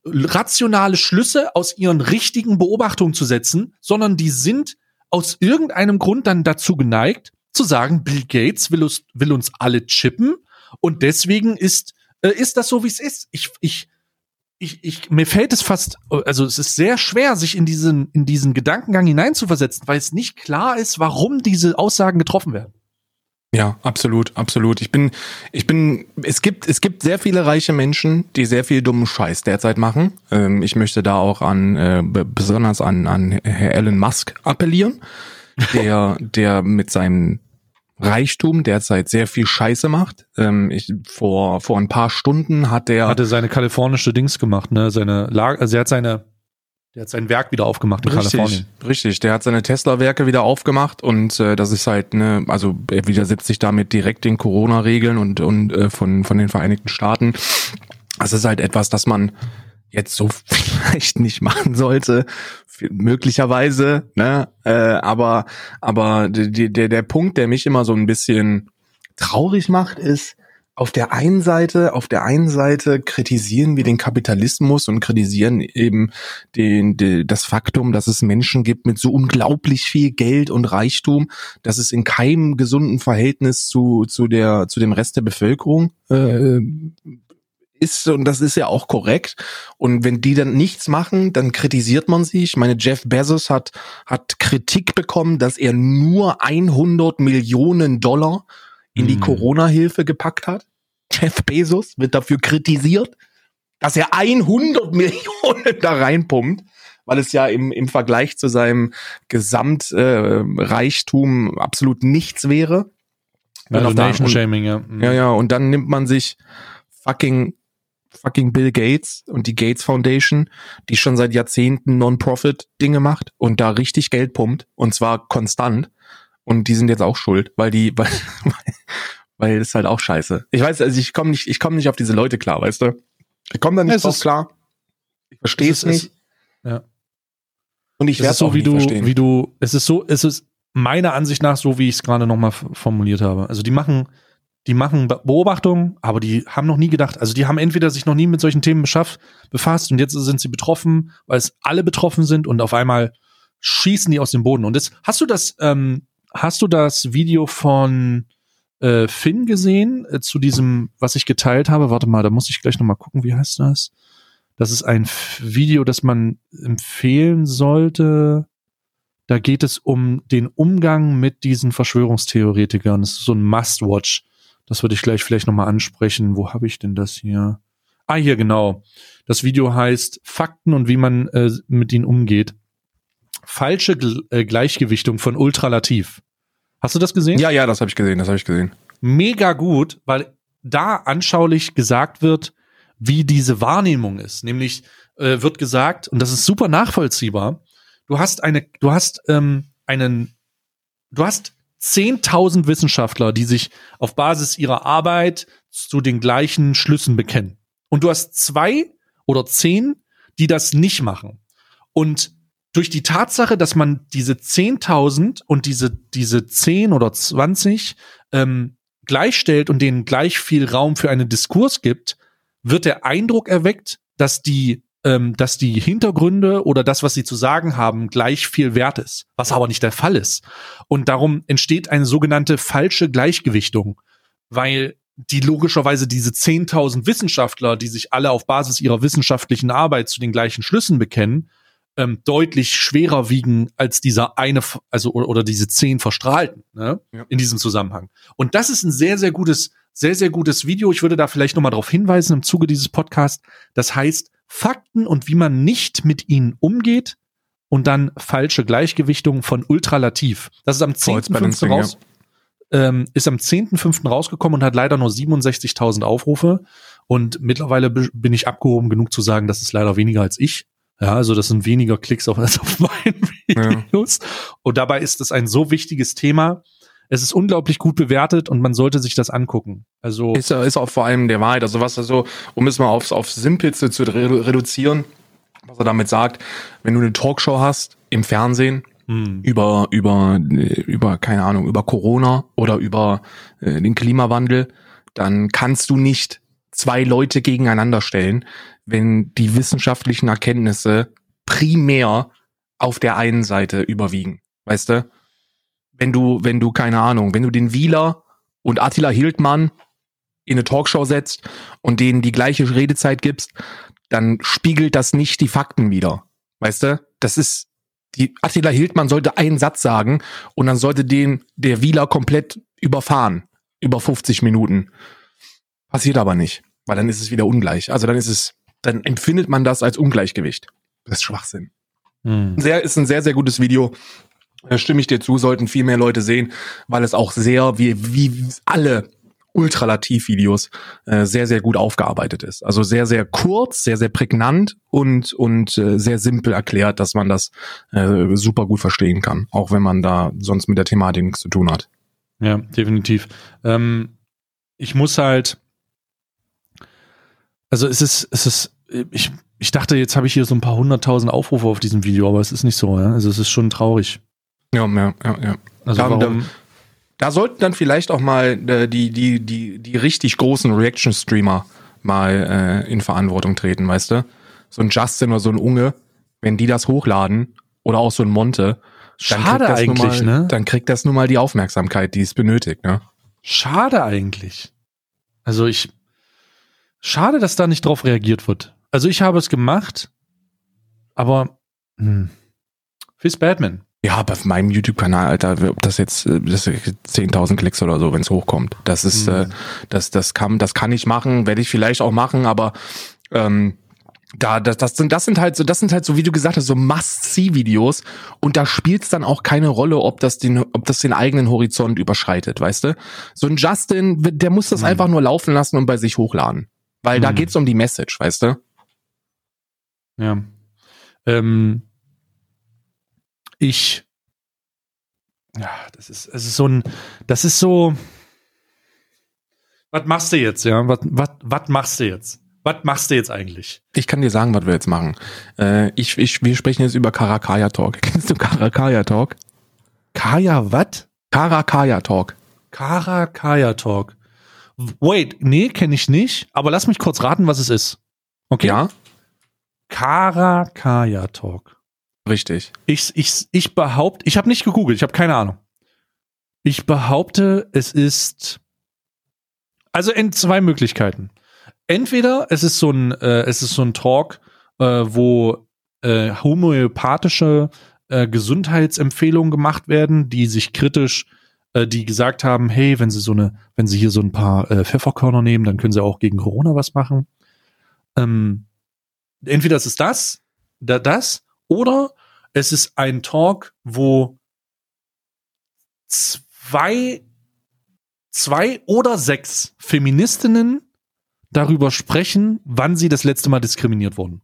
A: rationale Schlüsse aus ihren richtigen Beobachtungen zu setzen, sondern die sind aus irgendeinem Grund dann dazu geneigt, zu sagen, Bill Gates will uns, will uns alle chippen und deswegen ist, äh, ist das so, wie es ist. Ich, ich, ich, ich, mir fällt es fast, also es ist sehr schwer, sich in diesen, in diesen Gedankengang hineinzuversetzen, weil es nicht klar ist, warum diese Aussagen getroffen werden.
B: Ja, absolut, absolut. Ich bin, ich bin, es gibt, es gibt sehr viele reiche Menschen, die sehr viel dummen Scheiß derzeit machen. Ähm, ich möchte da auch an, äh, besonders an, an Herr Elon Musk appellieren, der, der mit seinem Reichtum derzeit sehr viel Scheiße macht. Ähm, ich, vor, vor ein paar Stunden hat der.
A: Hatte seine kalifornische Dings gemacht, ne? Seine Lage, also er hat seine der hat sein Werk wieder aufgemacht in
B: richtig,
A: Kalifornien.
B: Richtig, der hat seine Tesla-Werke wieder aufgemacht und äh, das ist halt, ne, also er widersetzt sich damit direkt den Corona-Regeln und, und äh, von, von den Vereinigten Staaten. Das ist halt etwas, das man jetzt so vielleicht nicht machen sollte, möglicherweise, ne? Äh, aber aber der, der, der Punkt, der mich immer so ein bisschen traurig macht, ist, auf der einen Seite, auf der einen Seite kritisieren wir den Kapitalismus und kritisieren eben den, den, das Faktum, dass es Menschen gibt mit so unglaublich viel Geld und Reichtum, dass es in keinem gesunden Verhältnis zu, zu der, zu dem Rest der Bevölkerung äh, ist und das ist ja auch korrekt. Und wenn die dann nichts machen, dann kritisiert man sie. Ich meine, Jeff Bezos hat, hat Kritik bekommen, dass er nur 100 Millionen Dollar in die hm. Corona-Hilfe gepackt hat. Jeff Bezos wird dafür kritisiert, dass er 100 Millionen da reinpumpt, weil es ja im, im Vergleich zu seinem Gesamtreichtum äh, absolut nichts wäre.
A: Also Nation Shaming, ja.
B: Mhm. Ja, ja, und dann nimmt man sich fucking fucking Bill Gates und die Gates Foundation, die schon seit Jahrzehnten Non-Profit-Dinge macht und da richtig Geld pumpt und zwar konstant. Und die sind jetzt auch schuld, weil die, weil, weil es halt auch scheiße. Ich weiß, also ich komme nicht, ich komme nicht auf diese Leute klar, weißt du? Ich komme da nicht drauf klar. Ich verstehe es nicht.
A: ja.
B: Und ich werde
A: so, wie du, verstehen. wie du, es ist so, es ist meiner Ansicht nach so, wie ich es gerade nochmal formuliert habe. Also die machen, die machen Beobachtungen, aber die haben noch nie gedacht, also die haben entweder sich noch nie mit solchen Themen befasst und jetzt sind sie betroffen, weil es alle betroffen sind und auf einmal schießen die aus dem Boden. Und das, hast du das, ähm, hast du das Video von äh, Finn gesehen äh, zu diesem, was ich geteilt habe? Warte mal, da muss ich gleich noch mal gucken, wie heißt das? Das ist ein Video, das man empfehlen sollte. Da geht es um den Umgang mit diesen Verschwörungstheoretikern. Das ist so ein Must-Watch. Das würde ich gleich vielleicht noch mal ansprechen. Wo habe ich denn das hier? Ah, hier genau. Das Video heißt Fakten und wie man äh, mit ihnen umgeht falsche G äh, Gleichgewichtung von Ultralativ. Hast du das gesehen?
B: Ja, ja, das habe ich gesehen, das habe ich gesehen.
A: Mega gut, weil da anschaulich gesagt wird, wie diese Wahrnehmung ist. Nämlich äh, wird gesagt, und das ist super nachvollziehbar, du hast eine, du hast ähm, einen, du hast 10.000 Wissenschaftler, die sich auf Basis ihrer Arbeit zu den gleichen Schlüssen bekennen. Und du hast zwei oder zehn, die das nicht machen. Und durch die Tatsache, dass man diese 10.000 und diese, diese 10 oder 20 ähm, gleichstellt und denen gleich viel Raum für einen Diskurs gibt, wird der Eindruck erweckt, dass die, ähm, dass die Hintergründe oder das, was sie zu sagen haben, gleich viel wert ist, was aber nicht der Fall ist. Und darum entsteht eine sogenannte falsche Gleichgewichtung, weil die logischerweise diese 10.000 Wissenschaftler, die sich alle auf Basis ihrer wissenschaftlichen Arbeit zu den gleichen Schlüssen bekennen, ähm, deutlich schwerer wiegen als dieser eine, also oder, oder diese zehn Verstrahlten ne? Ja. in diesem Zusammenhang. Und das ist ein sehr, sehr gutes, sehr, sehr gutes Video. Ich würde da vielleicht nochmal darauf hinweisen im Zuge dieses Podcasts. Das heißt Fakten und wie man nicht mit ihnen umgeht und dann falsche Gleichgewichtung von Ultralativ. Das ist am 10.5. raus. Ähm, ist am 10.5. rausgekommen und hat leider nur 67.000 Aufrufe. Und mittlerweile bin ich abgehoben genug zu sagen, das ist leider weniger als ich. Ja, also das sind weniger Klicks auf, als auf meinen Videos. Ja. Und dabei ist es ein so wichtiges Thema. Es ist unglaublich gut bewertet und man sollte sich das angucken. Also
B: ist, ist auch vor allem der Wahrheit. Also was also, um es mal aufs, aufs Simpelste zu reduzieren, was er damit sagt, wenn du eine Talkshow hast im Fernsehen, hm. über, über, über, keine Ahnung, über Corona oder über äh, den Klimawandel, dann kannst du nicht zwei Leute gegeneinander stellen, wenn die wissenschaftlichen Erkenntnisse primär auf der einen Seite überwiegen. Weißt du? Wenn du, wenn du, keine Ahnung, wenn du den Wieler und Attila Hildmann in eine Talkshow setzt und denen die gleiche Redezeit gibst, dann spiegelt das nicht die Fakten wider. Weißt du? Das ist, die Attila Hildmann sollte einen Satz sagen und dann sollte den der Wieler komplett überfahren. Über 50 Minuten. Passiert aber nicht, weil dann ist es wieder ungleich. Also dann ist es, dann empfindet man das als Ungleichgewicht. Das ist Schwachsinn.
A: Hm.
B: Sehr, ist ein sehr, sehr gutes Video. Da stimme ich dir zu, sollten viel mehr Leute sehen, weil es auch sehr, wie, wie alle Ultralativ-Videos äh, sehr, sehr gut aufgearbeitet ist. Also sehr, sehr kurz, sehr, sehr prägnant und, und äh, sehr simpel erklärt, dass man das äh, super gut verstehen kann, auch wenn man da sonst mit der Thematik nichts zu tun hat.
A: Ja, definitiv. Ähm, ich muss halt, also es ist, es ist, ich, ich dachte, jetzt habe ich hier so ein paar hunderttausend Aufrufe auf diesem Video, aber es ist nicht so, ja. Also es ist schon traurig.
B: Ja, ja, ja, ja.
A: Also
B: Da-
A: warum?
B: Da sollten dann vielleicht auch mal äh, die, die, die, die richtig großen Reaction-Streamer mal äh, in Verantwortung treten, weißt du? So ein Justin oder so ein Unge, wenn die das hochladen, oder auch so ein Monte, dann
A: Schade
B: kriegt das nun
A: eigentlich,
B: mal,
A: ne?
B: Dann kriegt das nun mal die Aufmerksamkeit, die es benötigt, ne?
A: Schade eigentlich. Also ich, schade, dass da nicht drauf reagiert wird. Also ich habe es gemacht, aber hm. Fizz Batman.
B: Ja, aber auf meinem YouTube-Kanal, Alter, ob das jetzt äh, das ist 10.000 Klicks oder so, wenn es hochkommt. Das ist,
A: Mhm.
B: äh, das, das kann, das kann ich machen, werde ich vielleicht auch machen, aber ähm, da, das, das sind, das sind halt so, das sind halt so, wie du gesagt hast, so Must-See-Videos und da spielt es dann auch keine Rolle, ob das den, ob das den eigenen Horizont überschreitet, weißt du? So ein Justin, der muss das
A: Mhm.
B: einfach nur laufen lassen und bei sich hochladen. Weil da
A: Mhm.
B: geht's um die Message, weißt du?
A: Ja. Ähm, ich, ja, das ist, es ist so ein, das ist so, was machst du jetzt, ja? Was, was, was machst du jetzt? Was machst du jetzt eigentlich?
B: Ich kann dir sagen, was wir jetzt machen. Äh, ich, ich, wir sprechen jetzt über Karakaya Talk. Kennst du Karakaya Talk?
A: Kaya, was?
B: Karakaya Talk.
A: Kara Kaya Talk. Wait, nee, kenne ich nicht, aber lass mich kurz raten, was es ist. Okay?
B: Ja,
A: Kara Kaya Talk.
B: Richtig.
A: Ich, ich, ich behaupte, ich habe nicht gegoogelt, ich habe keine Ahnung. Ich behaupte, es ist also in zwei Möglichkeiten. Entweder es ist so ein, äh, es ist so ein Talk, äh, wo äh, homöopathische äh, Gesundheitsempfehlungen gemacht werden, die sich kritisch, äh, die gesagt haben, hey, wenn sie so eine, wenn sie hier so ein paar äh, Pfefferkörner nehmen, dann können sie auch gegen Corona was machen. Ähm, entweder es ist das, da, das, oder es ist ein Talk, wo zwei, zwei oder sechs Feministinnen darüber sprechen, wann sie das letzte Mal diskriminiert wurden.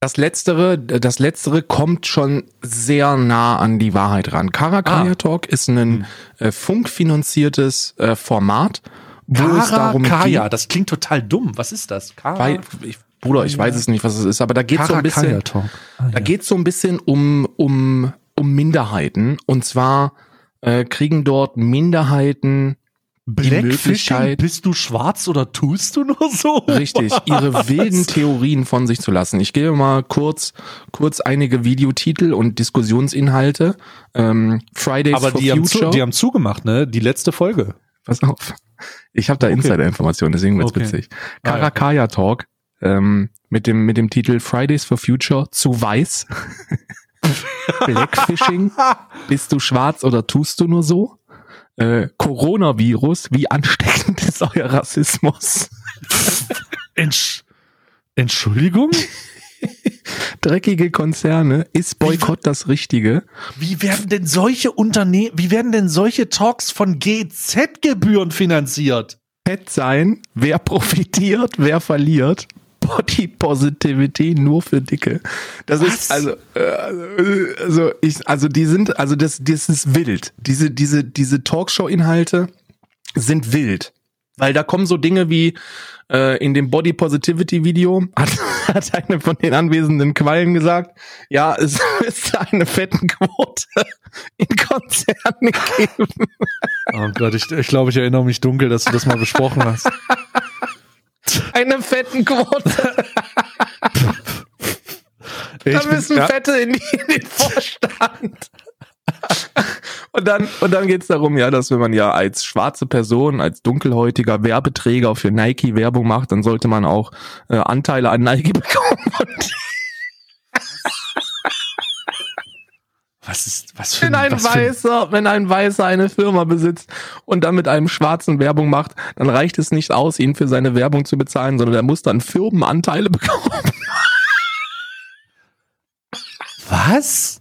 B: Das letztere, das letztere kommt schon sehr nah an die Wahrheit ran. Karakaya
A: Ah.
B: Talk ist ein äh, funkfinanziertes äh, Format, wo es darum
A: Kaya,
B: geht.
A: das klingt total dumm. Was ist das? Kara,
B: Weil, ich, Bruder, ich weiß es nicht, was es ist, aber da geht so ein bisschen.
A: Ah,
B: Da
A: ja.
B: geht es so ein bisschen um, um, um Minderheiten. Und zwar äh, kriegen dort Minderheiten
A: Blackfishing,
B: Möglichkeit-
A: bist du schwarz oder tust du nur so?
B: richtig ihre
A: Was?
B: wilden Theorien von sich zu lassen. Ich gebe mal kurz, kurz einige Videotitel und Diskussionsinhalte. Ähm, Fridays
A: Aber
B: for
A: die haben,
B: Future.
A: zu, die haben zugemacht, ne? Die letzte Folge.
B: Pass auf. Ich habe da
A: Okay.
B: Insider-Informationen, deswegen wird's
A: Okay.
B: witzig.
A: Ah, ja.
B: Karakaya Talk ähm, mit dem mit dem Titel Fridays for Future zu weiß. Blackfishing. Bist du schwarz oder tust du nur so? Äh, Coronavirus. Wie ansteckend ist euer Rassismus?
A: Entsch Entschuldigung?
B: Dreckige Konzerne. Ist Boykott das Richtige?
A: Wie werden denn solche Unternehmen, wie werden denn solche Talks von GZ-Gebühren finanziert?
B: Fett sein. Wer profitiert? Wer verliert? Body Positivity nur für Dicke. Das
A: Was?
B: ist also, äh, also ich, also die sind, also das, das ist wild. Diese, diese, diese Talkshow-Inhalte sind wild. Weil da kommen so Dinge wie äh, in dem Body Positivity Video hat, hat eine von den anwesenden Quallen gesagt, ja, es ist eine Fettenquote in Konzernen geben.
A: Oh Gott, ich, ich glaube, ich erinnere mich dunkel, dass du das mal besprochen hast.
B: Eine fetten
A: Quote. da
B: müssen Fette in, die, in den Vorstand. und dann, und dann geht es darum, ja, dass wenn man ja als schwarze Person, als dunkelhäutiger Werbeträger für Nike Werbung macht, dann sollte man auch äh, Anteile an Nike bekommen. Und
A: Was ist, was für
B: wenn ein
A: was für
B: Weißer, wenn ein Weißer eine Firma besitzt und dann mit einem Schwarzen Werbung macht, dann reicht es nicht aus, ihn für seine Werbung zu bezahlen, sondern er muss dann Firmenanteile bekommen.
A: Was?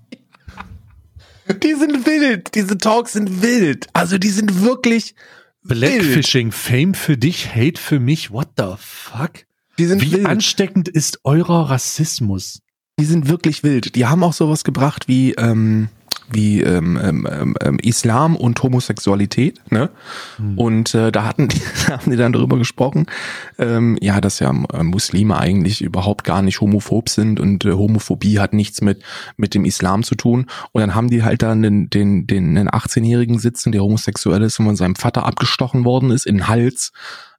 B: Die sind wild. Diese Talks sind wild. Also die sind wirklich
A: Blackfishing, Fame für dich, Hate für mich, what the fuck?
B: Die sind
A: Wie
B: wild.
A: ansteckend ist eurer Rassismus?
B: Die sind wirklich wild. Die haben auch sowas gebracht wie, ähm, wie ähm, ähm, ähm, ähm, Islam und Homosexualität, ne? Und äh, da hatten die, haben die dann darüber gesprochen, ähm, ja, dass ja äh, Muslime eigentlich überhaupt gar nicht homophob sind und äh, Homophobie hat nichts mit mit dem Islam zu tun. Und dann haben die halt dann den den den, den 18-jährigen sitzen, der homosexuell ist und von seinem Vater abgestochen worden ist in den Hals.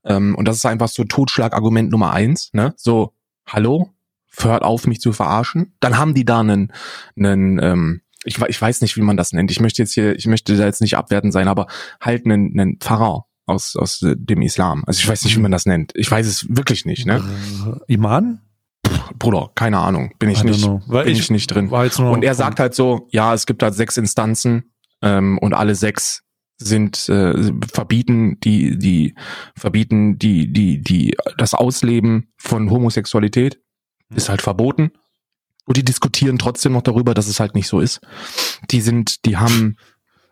B: Ähm, und das ist einfach so Totschlagargument Nummer eins, ne? So, hallo, hört auf, mich zu verarschen. Dann haben die da einen, einen ähm, ich, ich weiß nicht, wie man das nennt. Ich möchte jetzt hier, ich möchte da jetzt nicht abwertend sein, aber halt einen, einen Pfarrer aus, aus äh, dem Islam. Also ich weiß nicht, wie man das nennt. Ich weiß es wirklich nicht, ne?
A: Äh, Iman?
B: Bruder, keine Ahnung. Bin ich nicht, bin
A: ich
B: ich, nicht drin. Und er sagt halt so, ja, es gibt halt sechs Instanzen ähm, und alle sechs sind äh, verbieten die die verbieten die die die das Ausleben von Homosexualität ist halt verboten und die diskutieren trotzdem noch darüber, dass es halt nicht so ist. Die sind die haben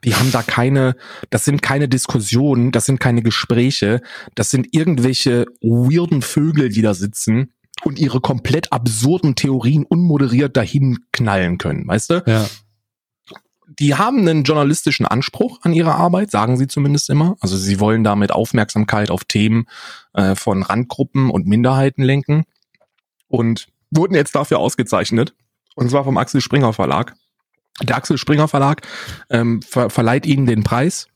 B: die haben da keine, das sind keine Diskussionen, das sind keine Gespräche, das sind irgendwelche weirden Vögel, die da sitzen und ihre komplett absurden Theorien unmoderiert dahin knallen können, weißt du?
A: ja.
B: die haben einen journalistischen Anspruch an ihre Arbeit, sagen sie zumindest immer. Also sie wollen damit Aufmerksamkeit auf Themen äh, von Randgruppen und Minderheiten lenken und wurden jetzt dafür ausgezeichnet. Und zwar vom Axel Springer Verlag. Der Axel Springer Verlag ähm, ver verleiht ihnen den Preis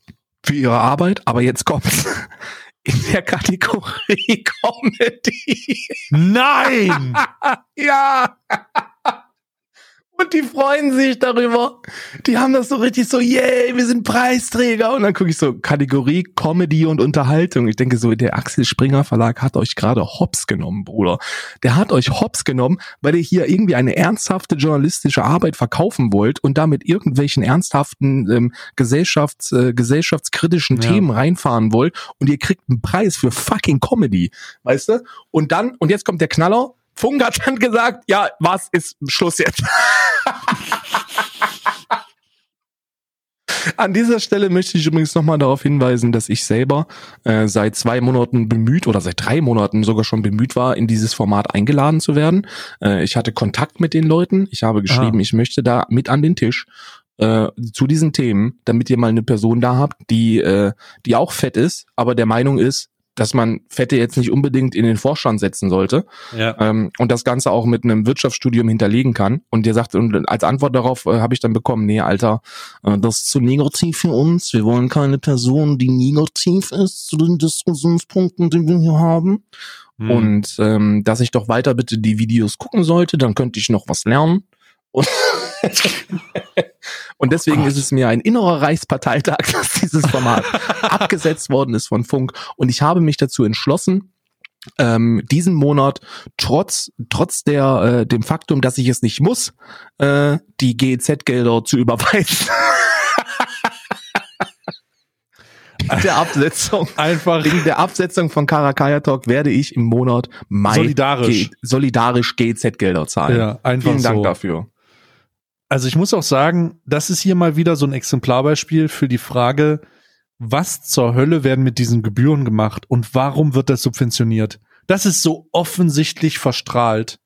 B: für ihre Arbeit, aber jetzt kommt's. In der Kategorie Comedy.
A: Nein!
B: ja. Und die freuen sich darüber. Die haben das so richtig so, yay, wir sind Preisträger. Und dann gucke ich so, Kategorie Comedy und Unterhaltung. Ich denke so, der Axel Springer Verlag hat euch gerade hops genommen, Bruder. Der hat euch hops genommen, weil ihr hier irgendwie eine ernsthafte journalistische Arbeit verkaufen wollt und damit irgendwelchen ernsthaften ähm, Gesellschafts, äh, gesellschaftskritischen
A: Ja.
B: Themen reinfahren wollt und ihr kriegt einen Preis für fucking Comedy. Weißt du? Und dann, und jetzt kommt der Knaller. Funk hat dann gesagt, ja, was ist Schluss jetzt? An dieser Stelle möchte ich übrigens nochmal darauf hinweisen, dass ich selber äh, seit zwei Monaten bemüht oder seit drei Monaten sogar schon bemüht war, in dieses Format eingeladen zu werden. Äh, ich hatte Kontakt mit den Leuten. Ich habe geschrieben,
A: Ah.
B: ich möchte da mit an den Tisch äh, zu diesen Themen, damit ihr mal eine Person da habt, die, äh, die auch fett ist, aber der Meinung ist, dass man Fette jetzt nicht unbedingt in den Vorstand setzen sollte
A: Ja.
B: ähm, und das Ganze auch mit einem Wirtschaftsstudium hinterlegen kann. Und der sagt, und als Antwort darauf äh, habe ich dann bekommen, nee, Alter, äh, das ist zu negativ für uns. Wir wollen keine Person, die negativ ist zu den Diskussionspunkten, die wir hier haben.
A: Hm.
B: Und ähm, dass ich doch weiter bitte die Videos gucken sollte, dann könnte ich noch was lernen. Und, und deswegen
A: Gott.
B: ist es mir ein innerer Reichsparteitag, dass dieses Format abgesetzt worden ist von Funk. Und ich habe mich dazu entschlossen, ähm, diesen Monat trotz trotz der äh, dem Faktum, dass ich es nicht muss, äh, die GEZ-Gelder zu überweisen. Der Absetzung.
A: Einfach
B: Wegen der Absetzung von Karakaya Talk werde ich im Monat Mai
A: Solidarisch.
B: Ge solidarisch GEZ-Gelder zahlen.
A: Ja, einfach
B: Vielen Dank
A: so.
B: dafür.
A: Also ich muss auch sagen, das ist hier mal wieder so ein Exemplarbeispiel für die Frage, was zur Hölle werden mit diesen Gebühren gemacht und warum wird das subventioniert? Das ist so offensichtlich verstrahlt,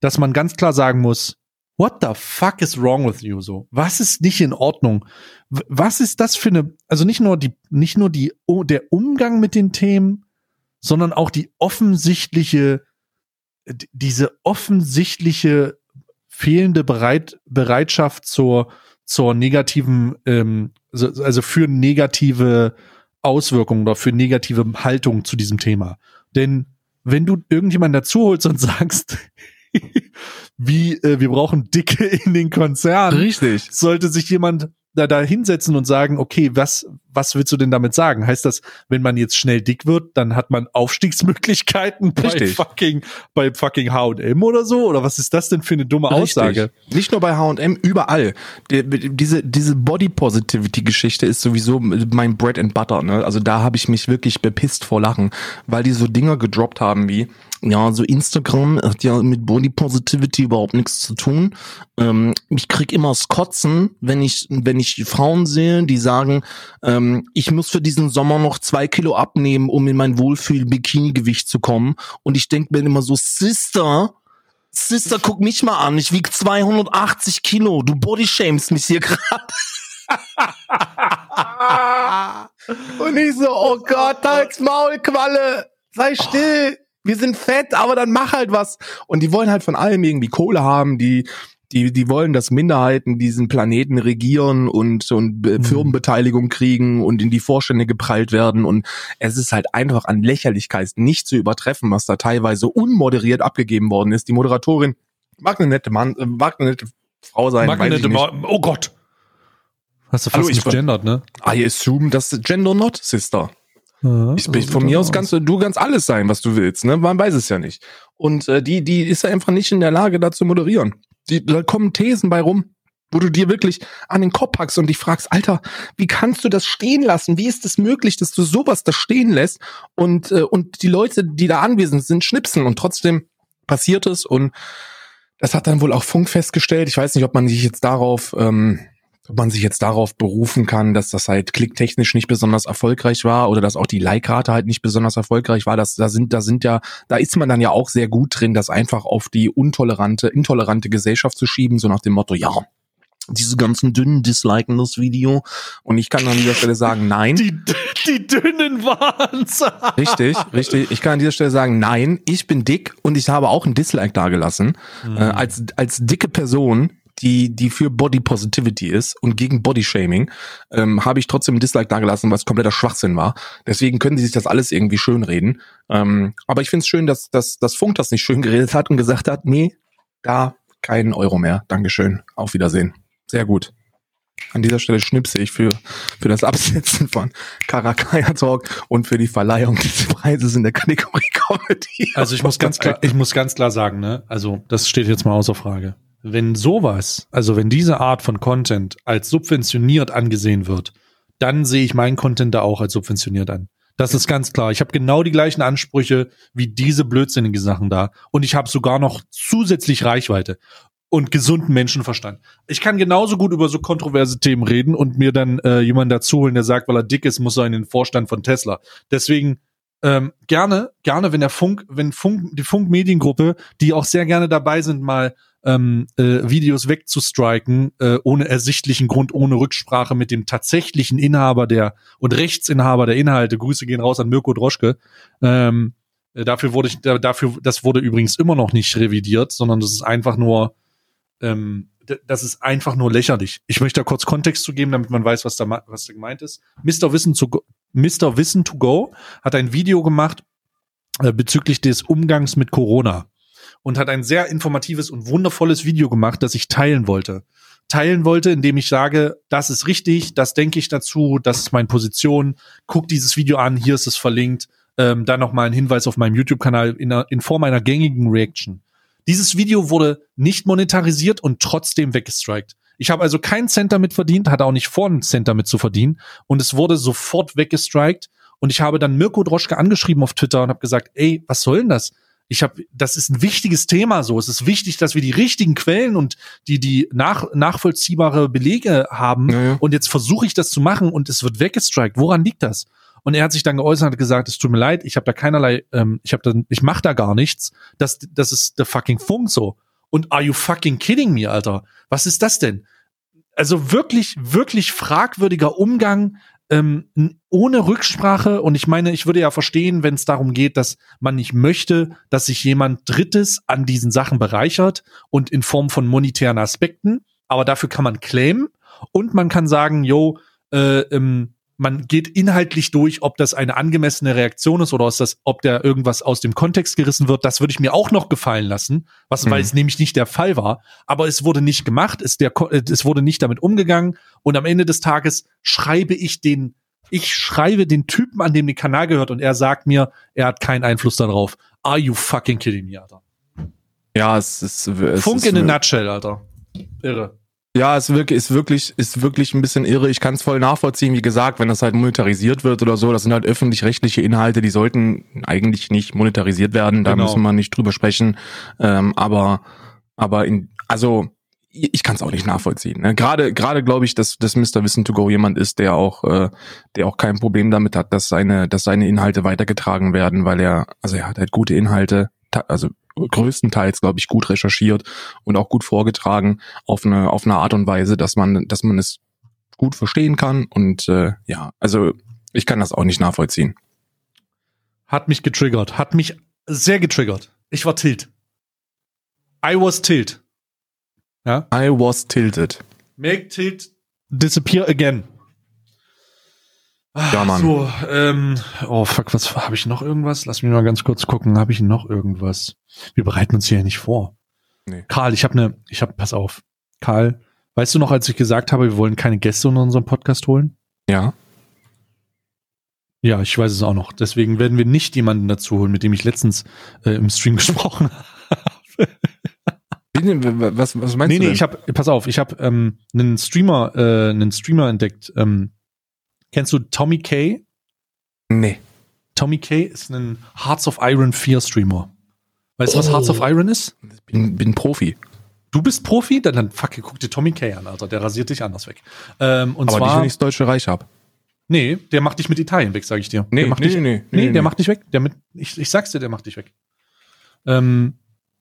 A: dass man ganz klar sagen muss, what the fuck is wrong with you so? Was ist nicht in Ordnung? Was ist das für eine, also nicht nur die, nicht nur die, der Umgang mit den Themen, sondern auch die offensichtliche, diese offensichtliche fehlende Bereit, Bereitschaft zur, zur negativen, ähm, so- also für negative Auswirkungen oder für negative Haltung zu diesem Thema. Denn wenn du irgendjemanden dazu holst und sagst, wie äh, wir brauchen Dicke in den Konzernen.
B: Richtig.
A: Sollte sich jemand da, da hinsetzen und sagen, okay, was, was willst du denn damit sagen? Heißt das, wenn man jetzt schnell dick wird, dann hat man Aufstiegsmöglichkeiten bei
B: Richtig.
A: fucking, bei fucking H&M oder so? Oder was ist das denn für eine dumme Aussage?
B: Richtig. Nicht nur bei H&M, überall. Die, diese diese Body Positivity Geschichte ist sowieso mein Bread and Butter. Ne? Also da habe ich mich wirklich bepisst vor Lachen, weil die so Dinger gedroppt haben wie ja, so Instagram hat ja mit Body Positivity überhaupt nichts zu tun. Ähm, ich krieg immer das Kotzen, wenn ich wenn ich Frauen sehe, die sagen, ähm, ich muss für diesen Sommer noch zwei Kilo abnehmen, um in mein Wohlfühl-Bikini-Gewicht zu kommen. Und ich denke mir immer so, Sister, Sister, guck mich mal an. Ich wieg 280 Kilo. Du bodyshamest mich hier gerade. Und ich so, oh Gott, halt's Maul, Qualle. Sei still. Wir sind fett, aber dann mach halt was. Und die wollen halt von allem irgendwie Kohle haben. Die, die, die wollen, dass Minderheiten diesen Planeten regieren und, und
A: Mhm.
B: Firmenbeteiligung kriegen und in die Vorstände geprallt werden. Und es ist halt einfach an Lächerlichkeit nicht zu übertreffen, was da teilweise unmoderiert abgegeben worden ist. Die Moderatorin mag eine nette Mann, äh, mag eine nette Frau sein,
A: Mag
B: ich nicht.
A: immer, oh Gott. Hast du
B: Hallo,
A: fast
B: ich
A: nicht gendert, ne?
B: I assume, das ist Gender not, Sister.
A: Ja,
B: Ich bin von mir
A: das
B: aus kannst du, du kannst alles sein, was du willst, ne? Man weiß es ja nicht. Und äh, die, die ist einfach nicht in der Lage, da zu moderieren. Die, da kommen Thesen bei rum, wo du dir wirklich an den Kopf packst und dich fragst, Alter, wie kannst du das stehen lassen? Wie ist es möglich, dass du sowas da stehen lässt und, äh, und die Leute, die da anwesend sind, schnipsen und trotzdem passiert es und das hat dann wohl auch Funk festgestellt. Ich weiß nicht, ob man sich jetzt darauf, ähm, ob man sich jetzt darauf berufen kann, dass das halt klicktechnisch nicht besonders erfolgreich war oder dass auch die Like-Rate halt nicht besonders erfolgreich war. Das, da sind, da sind ja, da ist man dann ja auch sehr gut drin, das einfach auf die untolerante, intolerante Gesellschaft zu schieben, so nach dem Motto, ja, diese ganzen Dünnen disliken das Video. Und ich kann an dieser Stelle sagen, nein.
A: Die, die dünnen waren's.
B: Richtig, richtig. Ich kann an dieser Stelle sagen, nein, ich bin dick und ich habe auch ein Dislike dagelassen. Äh, als, als dicke Person, die, die für Body Positivity ist und gegen Body Shaming, ähm, habe ich trotzdem ein Dislike dagelassen, was kompletter Schwachsinn war. Deswegen können sie sich das alles irgendwie schönreden. Ähm, aber ich finde es schön, dass, dass, dass Funk das nicht schön geredet hat und gesagt hat, nee, da keinen Euro mehr. Dankeschön. Auf Wiedersehen. Sehr gut. An dieser Stelle schnipse ich für, für das Absetzen von Karakaya Talk und für die Verleihung des Preises in der Kategorie Comedy.
A: Also ich muss ganz klar, ich muss ganz klar sagen, ne, also das steht jetzt mal außer Frage. Wenn sowas, also wenn diese Art von Content als subventioniert angesehen wird, dann sehe ich meinen Content da auch als subventioniert an. Das ist ganz klar. Ich habe genau die gleichen Ansprüche wie diese blödsinnigen Sachen da. Und ich habe sogar noch zusätzlich Reichweite und gesunden Menschenverstand. Ich kann genauso gut über so kontroverse Themen reden und mir dann äh, jemanden dazu holen, der sagt, weil er dick ist, muss er in den Vorstand von Tesla. Deswegen ähm, gerne, gerne, wenn der Funk, wenn Funk, die Funk-Mediengruppe, die auch sehr gerne dabei sind, mal ähm, äh, Videos wegzustriken, äh, ohne ersichtlichen Grund, ohne Rücksprache mit dem tatsächlichen Inhaber der und Rechtsinhaber der Inhalte. Grüße gehen raus an Mirko Droschke. Ähm, äh, dafür wurde ich, da, dafür, das wurde übrigens immer noch nicht revidiert, sondern das ist einfach nur, ähm, das ist einfach nur lächerlich. Ich möchte da kurz Kontext zu geben, damit man weiß, was da, was da gemeint ist. Mr. Wissen to go, Mr. Wissen to go hat ein Video gemacht äh, bezüglich des Umgangs mit Corona und hat ein sehr informatives und wundervolles Video gemacht, das ich teilen wollte. Teilen wollte, indem ich sage, das ist richtig, das denke ich dazu, das ist meine Position, guck dieses Video an, hier ist es verlinkt, ähm, dann nochmal ein Hinweis auf meinem YouTube-Kanal in, in Form einer gängigen Reaction. Dieses Video wurde nicht monetarisiert und trotzdem weggestrikt. Ich habe also keinen Cent damit verdient, hatte auch nicht vor, einen Cent damit zu verdienen und es wurde sofort weggestrikt und ich habe dann Mirko Droschke angeschrieben auf Twitter und habe gesagt, ey, was soll denn das? Ich habe, das ist ein wichtiges Thema so. Es ist wichtig, dass wir die richtigen Quellen und die die nach, nachvollziehbare Belege haben.
B: Ja, ja.
A: Und jetzt versuche ich das zu machen und es wird weggestrikt. Woran liegt das? Und er hat sich dann geäußert und gesagt, es tut mir leid, ich habe da keinerlei, ähm, ich habe da, ich mache da gar nichts. Das, das ist der fucking Funk so. Und are you fucking kidding me, Alter? Was ist das denn? Also wirklich, wirklich fragwürdiger Umgang ähm, ohne Rücksprache. Und ich meine, ich würde ja verstehen, wenn es darum geht, dass man nicht möchte, dass sich jemand Drittes an diesen Sachen bereichert und in Form von monetären Aspekten. Aber dafür kann man claimen und man kann sagen, yo, äh, ähm, man geht inhaltlich durch, ob das eine angemessene Reaktion ist oder ist das, ob da irgendwas aus dem Kontext gerissen wird. Das würde ich mir auch noch gefallen lassen, was
B: Mhm.
A: weil es nämlich nicht der Fall war. Aber es wurde nicht gemacht, es, der, äh, es wurde nicht damit umgegangen. Und am Ende des Tages schreibe ich den, ich schreibe den Typen, an dem der Kanal gehört, und er sagt mir, er hat keinen Einfluss darauf. Are you fucking kidding me, Alter?
B: Ja, es ist, es
A: Funk
B: ist
A: in a nutshell, Alter. Irre.
B: Ja, es wirklich, ist wirklich, ist wirklich ein bisschen irre. Ich kann es voll nachvollziehen, wie gesagt, wenn das halt monetarisiert wird oder so, das sind halt öffentlich-rechtliche Inhalte, die sollten eigentlich nicht monetarisiert werden, da
A: Genau.
B: müssen wir nicht drüber sprechen. Ähm, aber, aber in, also, ich kann es auch nicht nachvollziehen. Ne? Gerade, gerade glaube ich, dass, dass Mr. Wissen to Go jemand ist, der auch, äh, der auch kein Problem damit hat, dass seine, dass seine Inhalte weitergetragen werden, weil er, also er hat halt gute Inhalte, also größtenteils, glaube ich, gut recherchiert und auch gut vorgetragen auf eine, auf eine Art und Weise, dass man, dass man es gut verstehen kann. Und äh, ja, also ich kann das auch nicht nachvollziehen.
A: Hat mich getriggert. Hat mich sehr getriggert. Ich war tilt. I was tilt. Ja.
B: I was tilted.
A: Make tilt disappear again. Ah,
B: Ja, Mann.
A: So, ähm, oh fuck, was habe ich noch irgendwas? Lass mich mal ganz kurz gucken. Habe ich noch irgendwas? Wir bereiten uns hier ja nicht vor.
B: Nee.
A: Karl, ich habe eine, ich habe, pass auf, Karl, weißt du noch, als ich gesagt habe, wir wollen keine Gäste in unserem Podcast holen?
B: Ja.
A: Ja, ich weiß es auch noch. Deswegen werden wir nicht jemanden dazu holen, mit dem ich letztens äh, im Stream gesprochen habe.
B: Was, was meinst
A: nee,
B: du?
A: nee,
B: denn?
A: ich habe, pass auf, ich habe ähm, einen Streamer, äh, einen Streamer entdeckt. Ähm, kennst du Tommy K?
B: nee.
A: Tommy K ist ein Hearts of Iron 4 Streamer. Weißt du, was
B: Oh.
A: Hearts of Iron ist?
B: Bin, bin Profi.
A: Du bist Profi? Dann, dann fuck, guck dir Tommy K an, Alter. Der rasiert dich anders weg. Ähm, und
B: Aber nicht,
A: zwar,
B: wenn ich das Deutsche Reich hab.
A: nee, der macht dich mit Italien weg, sage ich dir.
B: Nee,
A: der macht
B: nee,
A: dich,
B: nee, nee,
A: Nee,
B: nee,
A: der macht dich weg. Der mit, ich, ich sag's dir, der macht dich weg. Ähm,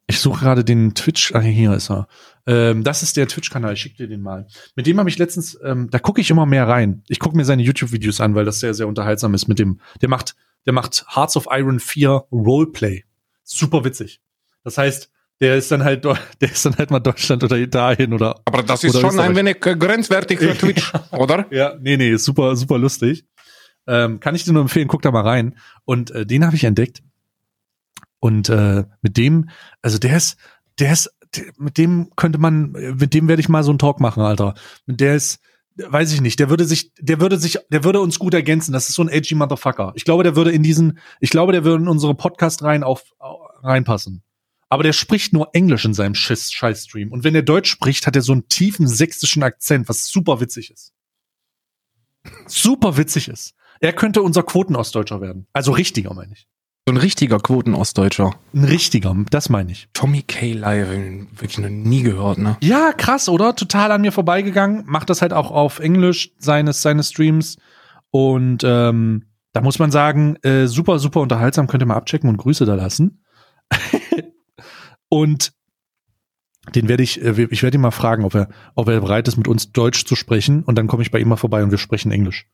A: ich suche gerade den Twitch, ah, hier ist er. Ähm, das ist der Twitch-Kanal, ich schick dir den mal. Mit dem habe ich letztens, ähm, da gucke ich immer mehr rein. Ich gucke mir seine YouTube-Videos an, weil das sehr, sehr unterhaltsam ist mit dem, der macht, der macht Hearts of Iron 4 Roleplay. Super witzig. Das heißt, der ist dann halt, der ist dann halt mal Deutschland oder Italien oder
B: Aber das
A: ist schon ein
B: wenig grenzwertig
A: für
B: Twitch, oder?
A: ja, nee, nee, super, super lustig. Ähm, kann ich dir nur empfehlen, guck da mal rein. Und äh, den habe ich entdeckt. Und äh, mit dem, also der ist, der ist, der, mit dem könnte man, mit dem werde ich mal so einen Talk machen, Alter. Der ist, weiß ich nicht, der würde sich, der würde sich, der würde uns gut ergänzen. Das ist so ein edgy Motherfucker. Ich glaube, der würde in diesen, ich glaube, der würde in unsere Podcast rein auf reinpassen. Aber der spricht nur Englisch in seinem Schiss Scheiß-Stream. Und wenn er Deutsch spricht, hat er so einen tiefen sächsischen Akzent, was super witzig ist. Super witzig ist. Er könnte unser Quotenostdeutscher werden. Also richtiger, meine ich.
B: So ein richtiger Quoten-Ostdeutscher.
A: Ein richtiger, das meine ich.
B: Tommy K. Live, wirklich noch nie gehört, ne?
A: Ja, krass, oder? Total an mir vorbeigegangen. Macht das halt auch auf Englisch, seines, seines Streams. Und ähm, da muss man sagen, äh, super, super unterhaltsam. Könnt ihr mal abchecken und Grüße da lassen. und den werde ich, äh, ich werde ihn mal fragen, ob er, ob er bereit ist, mit uns Deutsch zu sprechen. Und dann komme ich bei ihm mal vorbei und wir sprechen Englisch.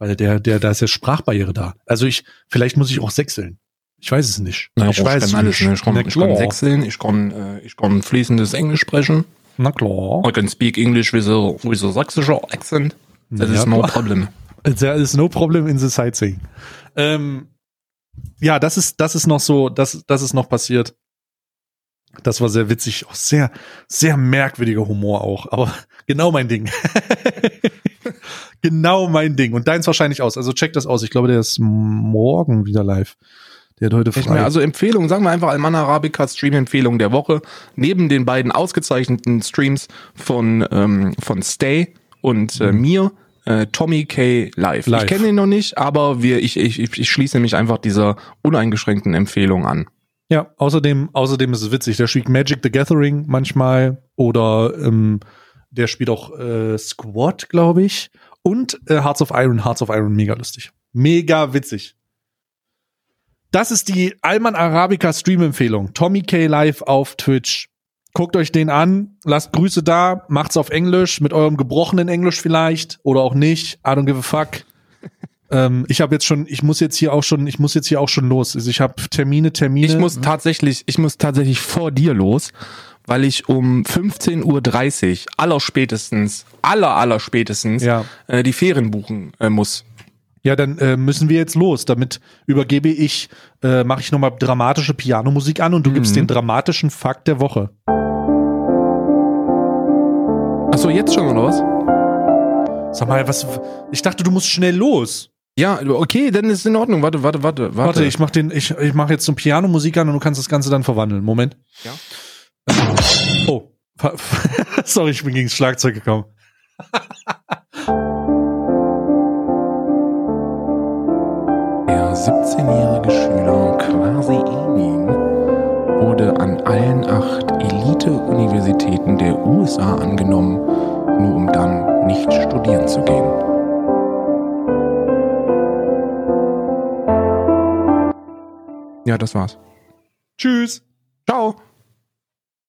A: Weil der, der, da ist ja Sprachbarriere da. Also ich, vielleicht muss ich auch sechseln. Ich weiß es nicht.
B: Na,
A: ich weiß
B: kann
A: es
B: alles, ne? Ich kann,
A: Na
B: ich kann sechseln, ich kann, äh, ich kann fließendes Englisch sprechen.
A: Na klar.
B: I can speak English with a, with a sächsischer accent. That
A: Ja,
B: is no problem.
A: There is no problem in the sightseeing. Ähm, ja, das ist, das ist noch so, das, das ist noch passiert. Das war sehr witzig, auch sehr, sehr merkwürdiger Humor auch, aber genau mein Ding. genau mein Ding. Und deins wahrscheinlich aus. Also check das aus. Ich glaube, der ist morgen wieder live. Der hat heute frei.
B: also Empfehlung, sagen wir einfach Alman Arabica Stream-Empfehlung der Woche. Neben den beiden ausgezeichneten Streams von, ähm, von Stay und äh, mir, äh, Tommy K. Live.
A: Live.
B: Ich kenne ihn noch nicht, aber wir, ich, ich, ich, ich schließe mich einfach dieser uneingeschränkten Empfehlung an.
A: Ja, außerdem, außerdem ist es witzig. Der spielt Magic the Gathering manchmal oder ähm, der spielt auch äh, Squad, glaube ich. Und äh, Hearts of Iron, Hearts of Iron, mega lustig. Mega witzig. Das ist die Alman Arabica Stream-Empfehlung. Tommy K. Live auf Twitch. Guckt euch den an, lasst Grüße da, macht's auf Englisch, mit eurem gebrochenen Englisch vielleicht oder auch nicht. I don't give a fuck. ähm, ich habe jetzt schon, ich muss jetzt hier auch schon, ich muss jetzt hier auch schon los. Also ich habe Termine, Termine.
B: Ich muss tatsächlich, ich muss tatsächlich vor dir los, weil ich um 15.30 Uhr aller spätestens, aller aller spätestens
A: Ja.
B: äh, die Ferien buchen äh, muss.
A: Ja, dann äh, müssen wir jetzt los. Damit übergebe ich, äh, mache ich nochmal dramatische Pianomusik an und du gibst
B: Mhm.
A: den dramatischen Fakt der Woche.
B: Achso, jetzt schon oder was?
A: Sag mal, was? Ich dachte, du musst schnell los.
B: Ja, okay, dann ist in Ordnung. Warte, warte, warte, warte.
A: Warte, ich mach den, ich, ich mache jetzt so Pianomusik an und du kannst das Ganze dann verwandeln. Moment.
B: Ja.
A: Oh. Sorry, ich bin gegen das Schlagzeug gekommen.
B: 17-jährige Schüler Quasi Emin wurde an allen acht Elite-Universitäten der USA angenommen, nur um dann nicht studieren zu gehen. Ja, das war's.
A: Tschüss.
B: Ciao.